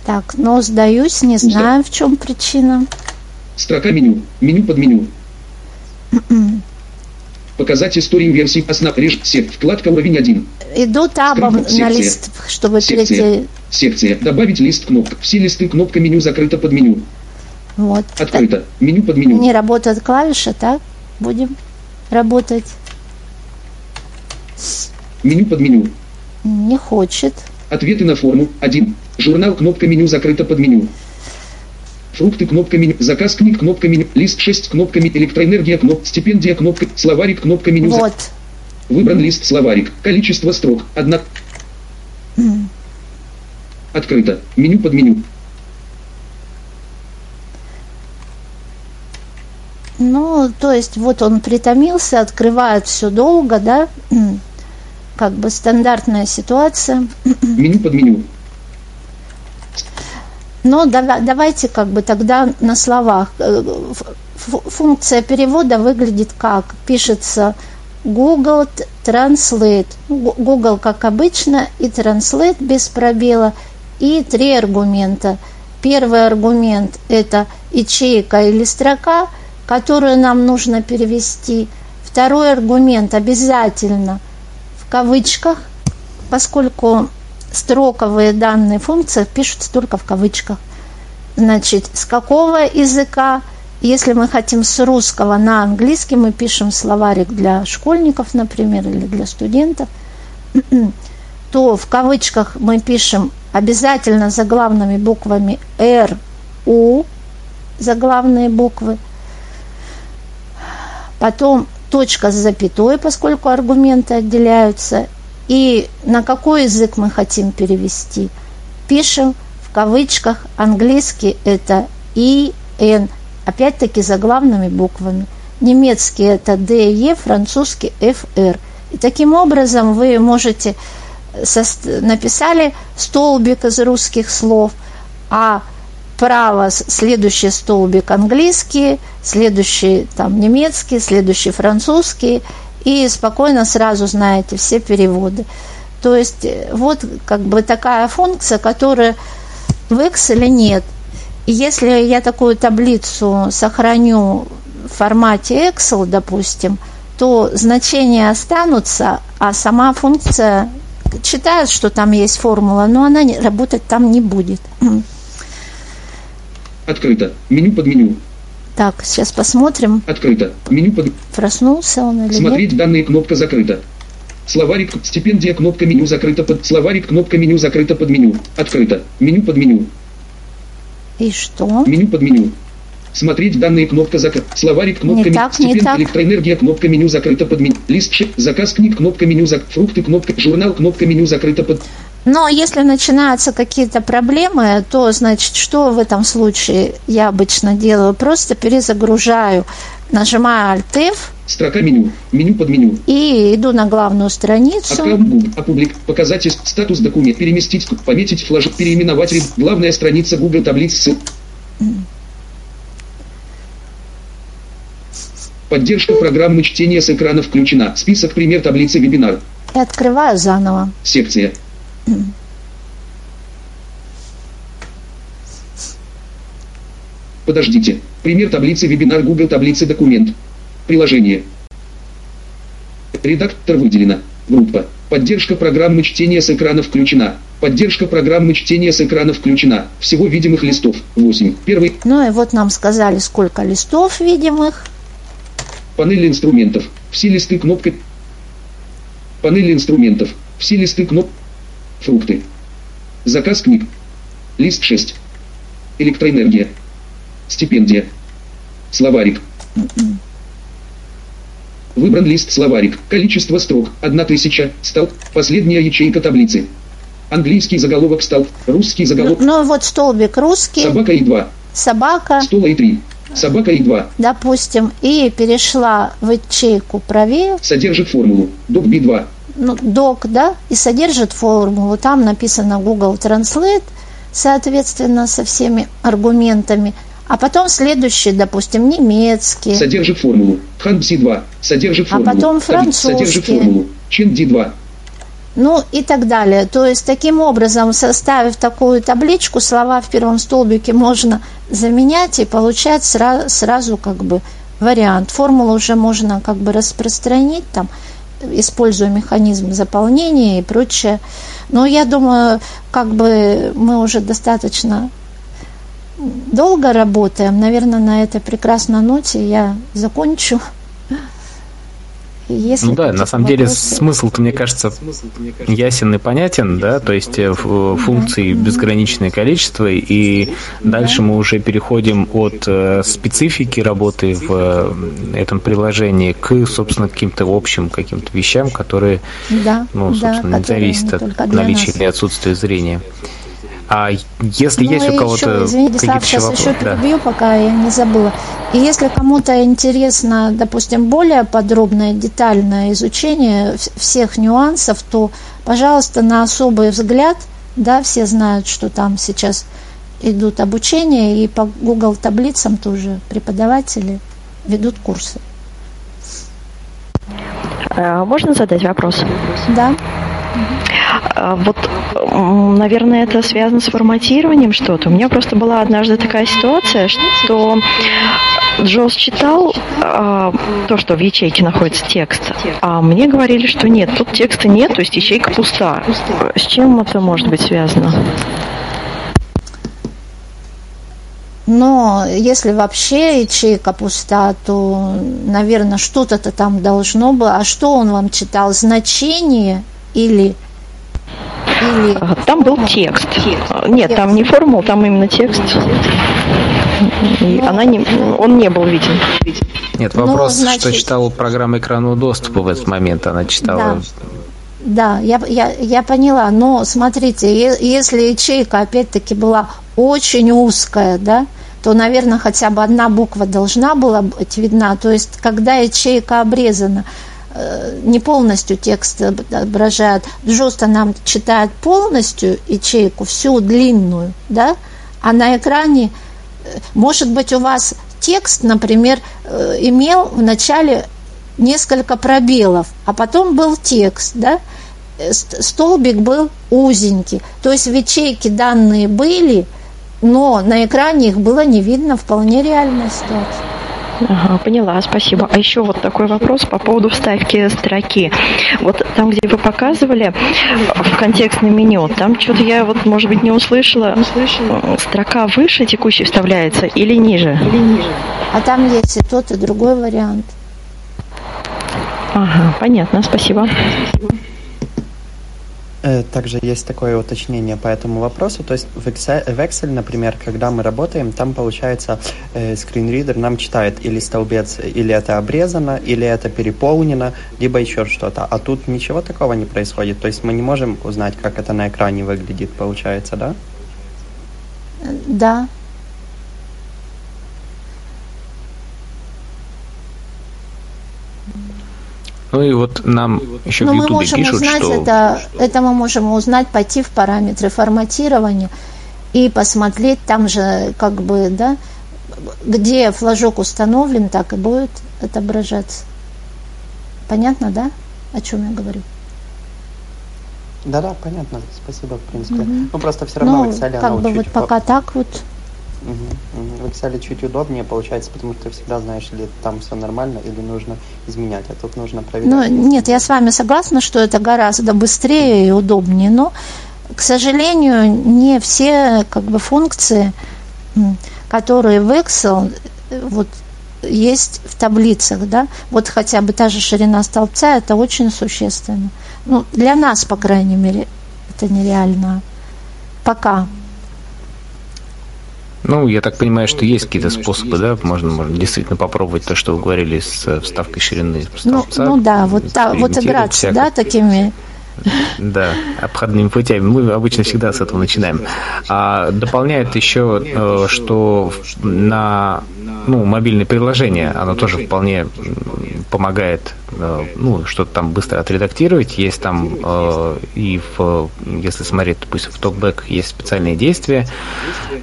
Так, но сдаюсь, не Пусто. знаю, в чем причина. Строка меню. Меню под меню. Показать историю версий основ режим сек. Вкладка уровень 1. Иду табом на лист, чтобы секция. перейти. Секция. Добавить лист кнопок. Все листы кнопка меню закрыто под меню. Вот. Открыто. Так. Меню под меню. Не работает клавиша, так? Будем работать. Меню под меню. Не хочет. Ответы на форму. 1. Журнал кнопка меню закрыто под меню. Фрукты кнопками, заказ книг кнопками, лист 6 кнопками, электроэнергия кноп, стипендия кнопка, словарик кнопками. Вот. Выбран лист словарик. Количество строк. Одна. Mm. Открыто. Меню под меню. Ну, то есть вот он притомился, открывает все долго, да? Как бы стандартная ситуация. Меню под меню. Но давайте как бы тогда на словах. Э, функция перевода выглядит как? Пишется Google Translate. Google, как обычно, и Translate без пробела. И три аргумента. Первый аргумент – это ячейка или строка, которую нам нужно перевести. Второй аргумент обязательно в кавычках, поскольку строковые данные функции пишутся только в кавычках. Значит, с какого языка, если мы хотим с русского на английский, мы пишем словарик для школьников, например, или для студентов, то в кавычках мы пишем обязательно заглавными буквами R, U, заглавные буквы. Потом точка с запятой, поскольку аргументы отделяются, и на какой язык мы хотим перевести. Пишем в кавычках, английский это и, н, опять-таки заглавными буквами. Немецкий это D, E, французский F, R. И таким образом вы можете написали столбик из русских слов, а право следующий столбик английский, следующий там немецкий, следующий французский – и спокойно сразу знаете все переводы. То есть э, вот как бы такая функция, которая в Excel нет. И если я такую таблицу сохраню в формате Excel, допустим, то значения останутся, а сама функция читает, что там есть формула, но она работать там не будет. Открыто. Меню под меню. Так, сейчас посмотрим. Открыто. Меню под... Проснулся он или Смотреть нет? данные кнопка закрыта. Словарик стипендия кнопка меню закрыта под словарик кнопка меню закрыта под меню. Открыто. Меню под меню. И что? Меню под меню. Смотреть данные кнопка закрыта. Словарик кнопка Не меню. так, не Стипend- так. электроэнергия кнопка меню закрыта под меню. Лист ш- заказ книг кнопка меню зак... фрукты кнопка журнал кнопка меню закрыта под Но если начинаются какие-то проблемы, то, значит, что в этом случае я обычно делаю? Просто перезагружаю, нажимаю Alt-F строка меню. Меню под меню. и иду на главную страницу. Аккаунт Google. Из- статус документ. Переместить. Пометить флажок. Переименовать. Главная страница Google таблиц. ссыл- Поддержка программы чтения с экрана включена. Список пример таблицы вебинар. И открываю заново. Секция. Подождите. Пример таблицы вебинар Google таблицы документ. Приложение. Редактор выделена. Группа. Поддержка программы чтения с экрана включена. Поддержка программы чтения с экрана включена. Всего видимых листов 8. Первый. Ну и вот нам сказали, сколько листов видимых. Панель инструментов. Все листы кнопкой. Панель инструментов. Все листы кноп. Фрукты. Заказ книг. Лист 6. Электроэнергия. Стипендия. Словарик. Выбран лист словарик. Количество строк. 1000. Стал. Последняя ячейка таблицы. Английский заголовок стал. Русский Ну, заголовок. ну и вот столбик русский, Собака и 2. собака, Стола и 3. Собака и 2. допустим, и перешла в ячейку правее, Содержит формулу. Док B2. Ну, док, да, и содержит формулу. Там написано Google Translate, соответственно, со всеми аргументами. А потом следующий, допустим, немецкий. Содержит формулу. Ханбси 2. Содержит А формулу. потом Таблица Содержит французский. формулу. Чен D2. Ну и так далее. То есть таким образом, составив такую табличку, слова в первом столбике можно заменять и получать сра- сразу как бы вариант. Формулу уже можно как бы распространить там, используя механизм заполнения и прочее. Но я думаю, как бы мы уже достаточно долго работаем. Наверное, на этой прекрасной ноте я закончу. Если Ну да, на самом деле смысл-то, мне кажется, ясен и понятен, да, то есть э, ф- функций безграничное количество, и дальше мы уже переходим от э, специфики работы в э, этом приложении к, собственно, каким-то общим каким-то вещам, которые, ну, собственно, не зависят от наличия или отсутствия зрения. А если Ну есть у кого-то еще, извините, какие-то Слав, еще сейчас вопросы, еще да. перебью, пока я не забыла. И если кому-то интересно, допустим, более подробное, детальное изучение вс- всех нюансов, то, пожалуйста, на особый взгляд, да, все знают, что там сейчас идут обучения, и по Google таблицам тоже преподаватели ведут курсы. Э, Можно задать вопрос? Да. А Вот, м, наверное, это связано с форматированием что-то. У меня просто была однажды такая ситуация, что Джоус читал а, то, что в ячейке находится текст, а мне говорили, что нет, тут текста нет, то есть ячейка пуста. С чем это может быть связано? Но если вообще ячейка пуста, то, наверное, что-то-то там должно было. А что он вам читал? Значение или... А, Там был текст. А, Нет, там не формул, там именно текст. И она не, он не был виден. Нет, Ну, вопрос, что значит- читала программа экранного доступа в этот момент, она читала... Да, я, я, я поняла, но смотрите, если ячейка опять-таки была очень узкая, да, то, наверное, хотя бы одна буква должна была быть видна. То есть, когда ячейка обрезана, не полностью текст отображает, Джоста нам читает полностью ячейку, всю длинную, да, а на экране, э, может быть, у вас текст, например, э, имел в начале несколько пробелов, а потом был текст, да, Э, ст- столбик был узенький, то есть в ячейке данные были, но на экране их было не видно, вполне реальная ситуация. Ага, поняла, спасибо. А еще вот такой вопрос по поводу вставки строки. Вот там, где вы показывали в контекстном меню, там что-то я вот, может быть, не услышала. Строка выше текущей вставляется или ниже? Или ниже? А там есть и тот, и другой вариант. Ага, понятно, спасибо. Э, также есть такое уточнение по этому вопросу. То есть в Excel, в Excel например, когда мы работаем, там получается э, скринридер нам читает или столбец, или это обрезано, или это переполнено, либо еще что-то. А тут ничего такого не происходит. То есть мы не можем узнать, как это на экране выглядит, получается, да? Да, Ну и вот нам еще Но в мы Ютубе пишут, узнать что... это, это мы можем узнать, пойти в параметры форматирования и посмотреть там же, как бы, да, где флажок установлен, так и будет отображаться. Понятно, да, о чем я говорю? Да-да, понятно. Спасибо, в принципе. Мгм. Ну, просто все равно Ну, в Excel как оно бы чуть вот по- пока так вот. Мгм, мгм. В Excel чуть удобнее получается, потому что ты всегда знаешь, или там все нормально, или нужно изменять, а тут нужно проверять. Ну, нет, я с вами согласна, что это гораздо быстрее и удобнее, но, к сожалению, не все как бы функции, которые в Excel вот есть в таблицах, да, вот хотя бы та же ширина столбца, это очень существенно. Ну, для нас, по крайней мере, это нереально. Пока. Ну, я так понимаю, что есть какие-то способы, да? Можно, можно действительно попробовать то, что вы говорили с э, вставкой ширины Ну, столбца. ну да, вот, та, вот экспериментировать играться, всяко. да, такими Да, обходными путями. Мы обычно всегда с этого начинаем. А дополняет еще, э, что на ну, мобильное приложение, оно тоже вполне помогает э, ну, что-то там быстро отредактировать. Есть там э, и в, если смотреть, допустим, в токбэк есть специальные действия.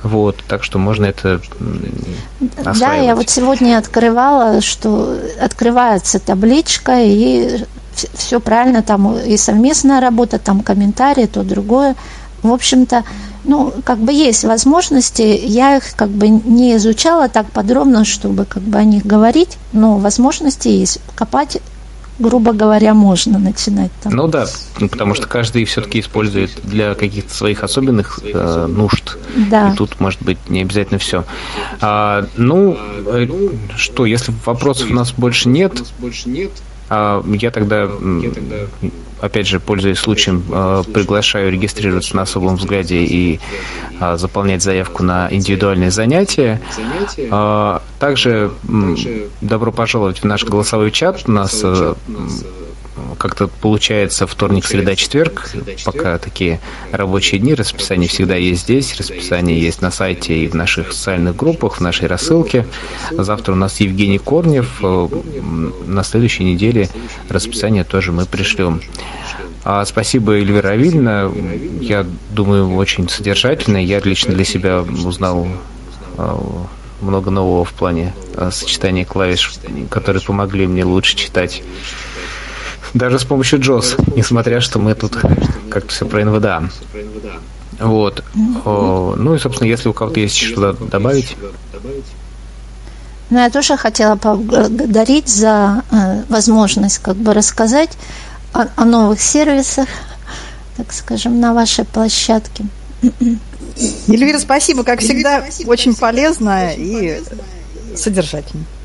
Вот, так что можно это м, Да, осваивать. я вот сегодня открывала, что открывается табличка, и все правильно, там и совместная работа, там комментарии, то другое. В общем-то, ну, как бы есть возможности, я их как бы не изучала так подробно, чтобы как бы о них говорить, но возможности есть. Копать, грубо говоря, можно начинать там. Ну да, ну, потому что каждый все-таки использует для каких-то своих особенных э, нужд. Да. И тут может быть не обязательно все. А, ну, э, что, если вопросов у нас больше нет, я тогда, опять же, пользуясь случаем, э, приглашаю регистрироваться на особом взгляде и а, заполнять заявку на индивидуальные занятия. А, Также добро пожаловать в наш голосовой чат. У нас как-то получается вторник, среда, четверг, пока такие рабочие дни. Расписание всегда есть здесь, расписание есть на сайте и в наших социальных группах, в нашей рассылке. Завтра у нас Евгений Корнев. Э, На следующей неделе расписание тоже мы пришлем. А, Спасибо, Эльвира Авильевна. Я думаю, очень содержательно. Я лично для себя узнал э, много нового в плане э, сочетания клавиш, которые помогли мне лучше читать. Даже с помощью JOS, несмотря что мы тут как-то все про НВДА. Вот. О, Ну и, собственно, если у кого-то есть что-то добавить. Ну, я тоже хотела поблагодарить за э, возможность как бы рассказать о, о новых сервисах, так скажем, на вашей площадке. Эльвира, спасибо, как всегда, очень полезно и содержательно.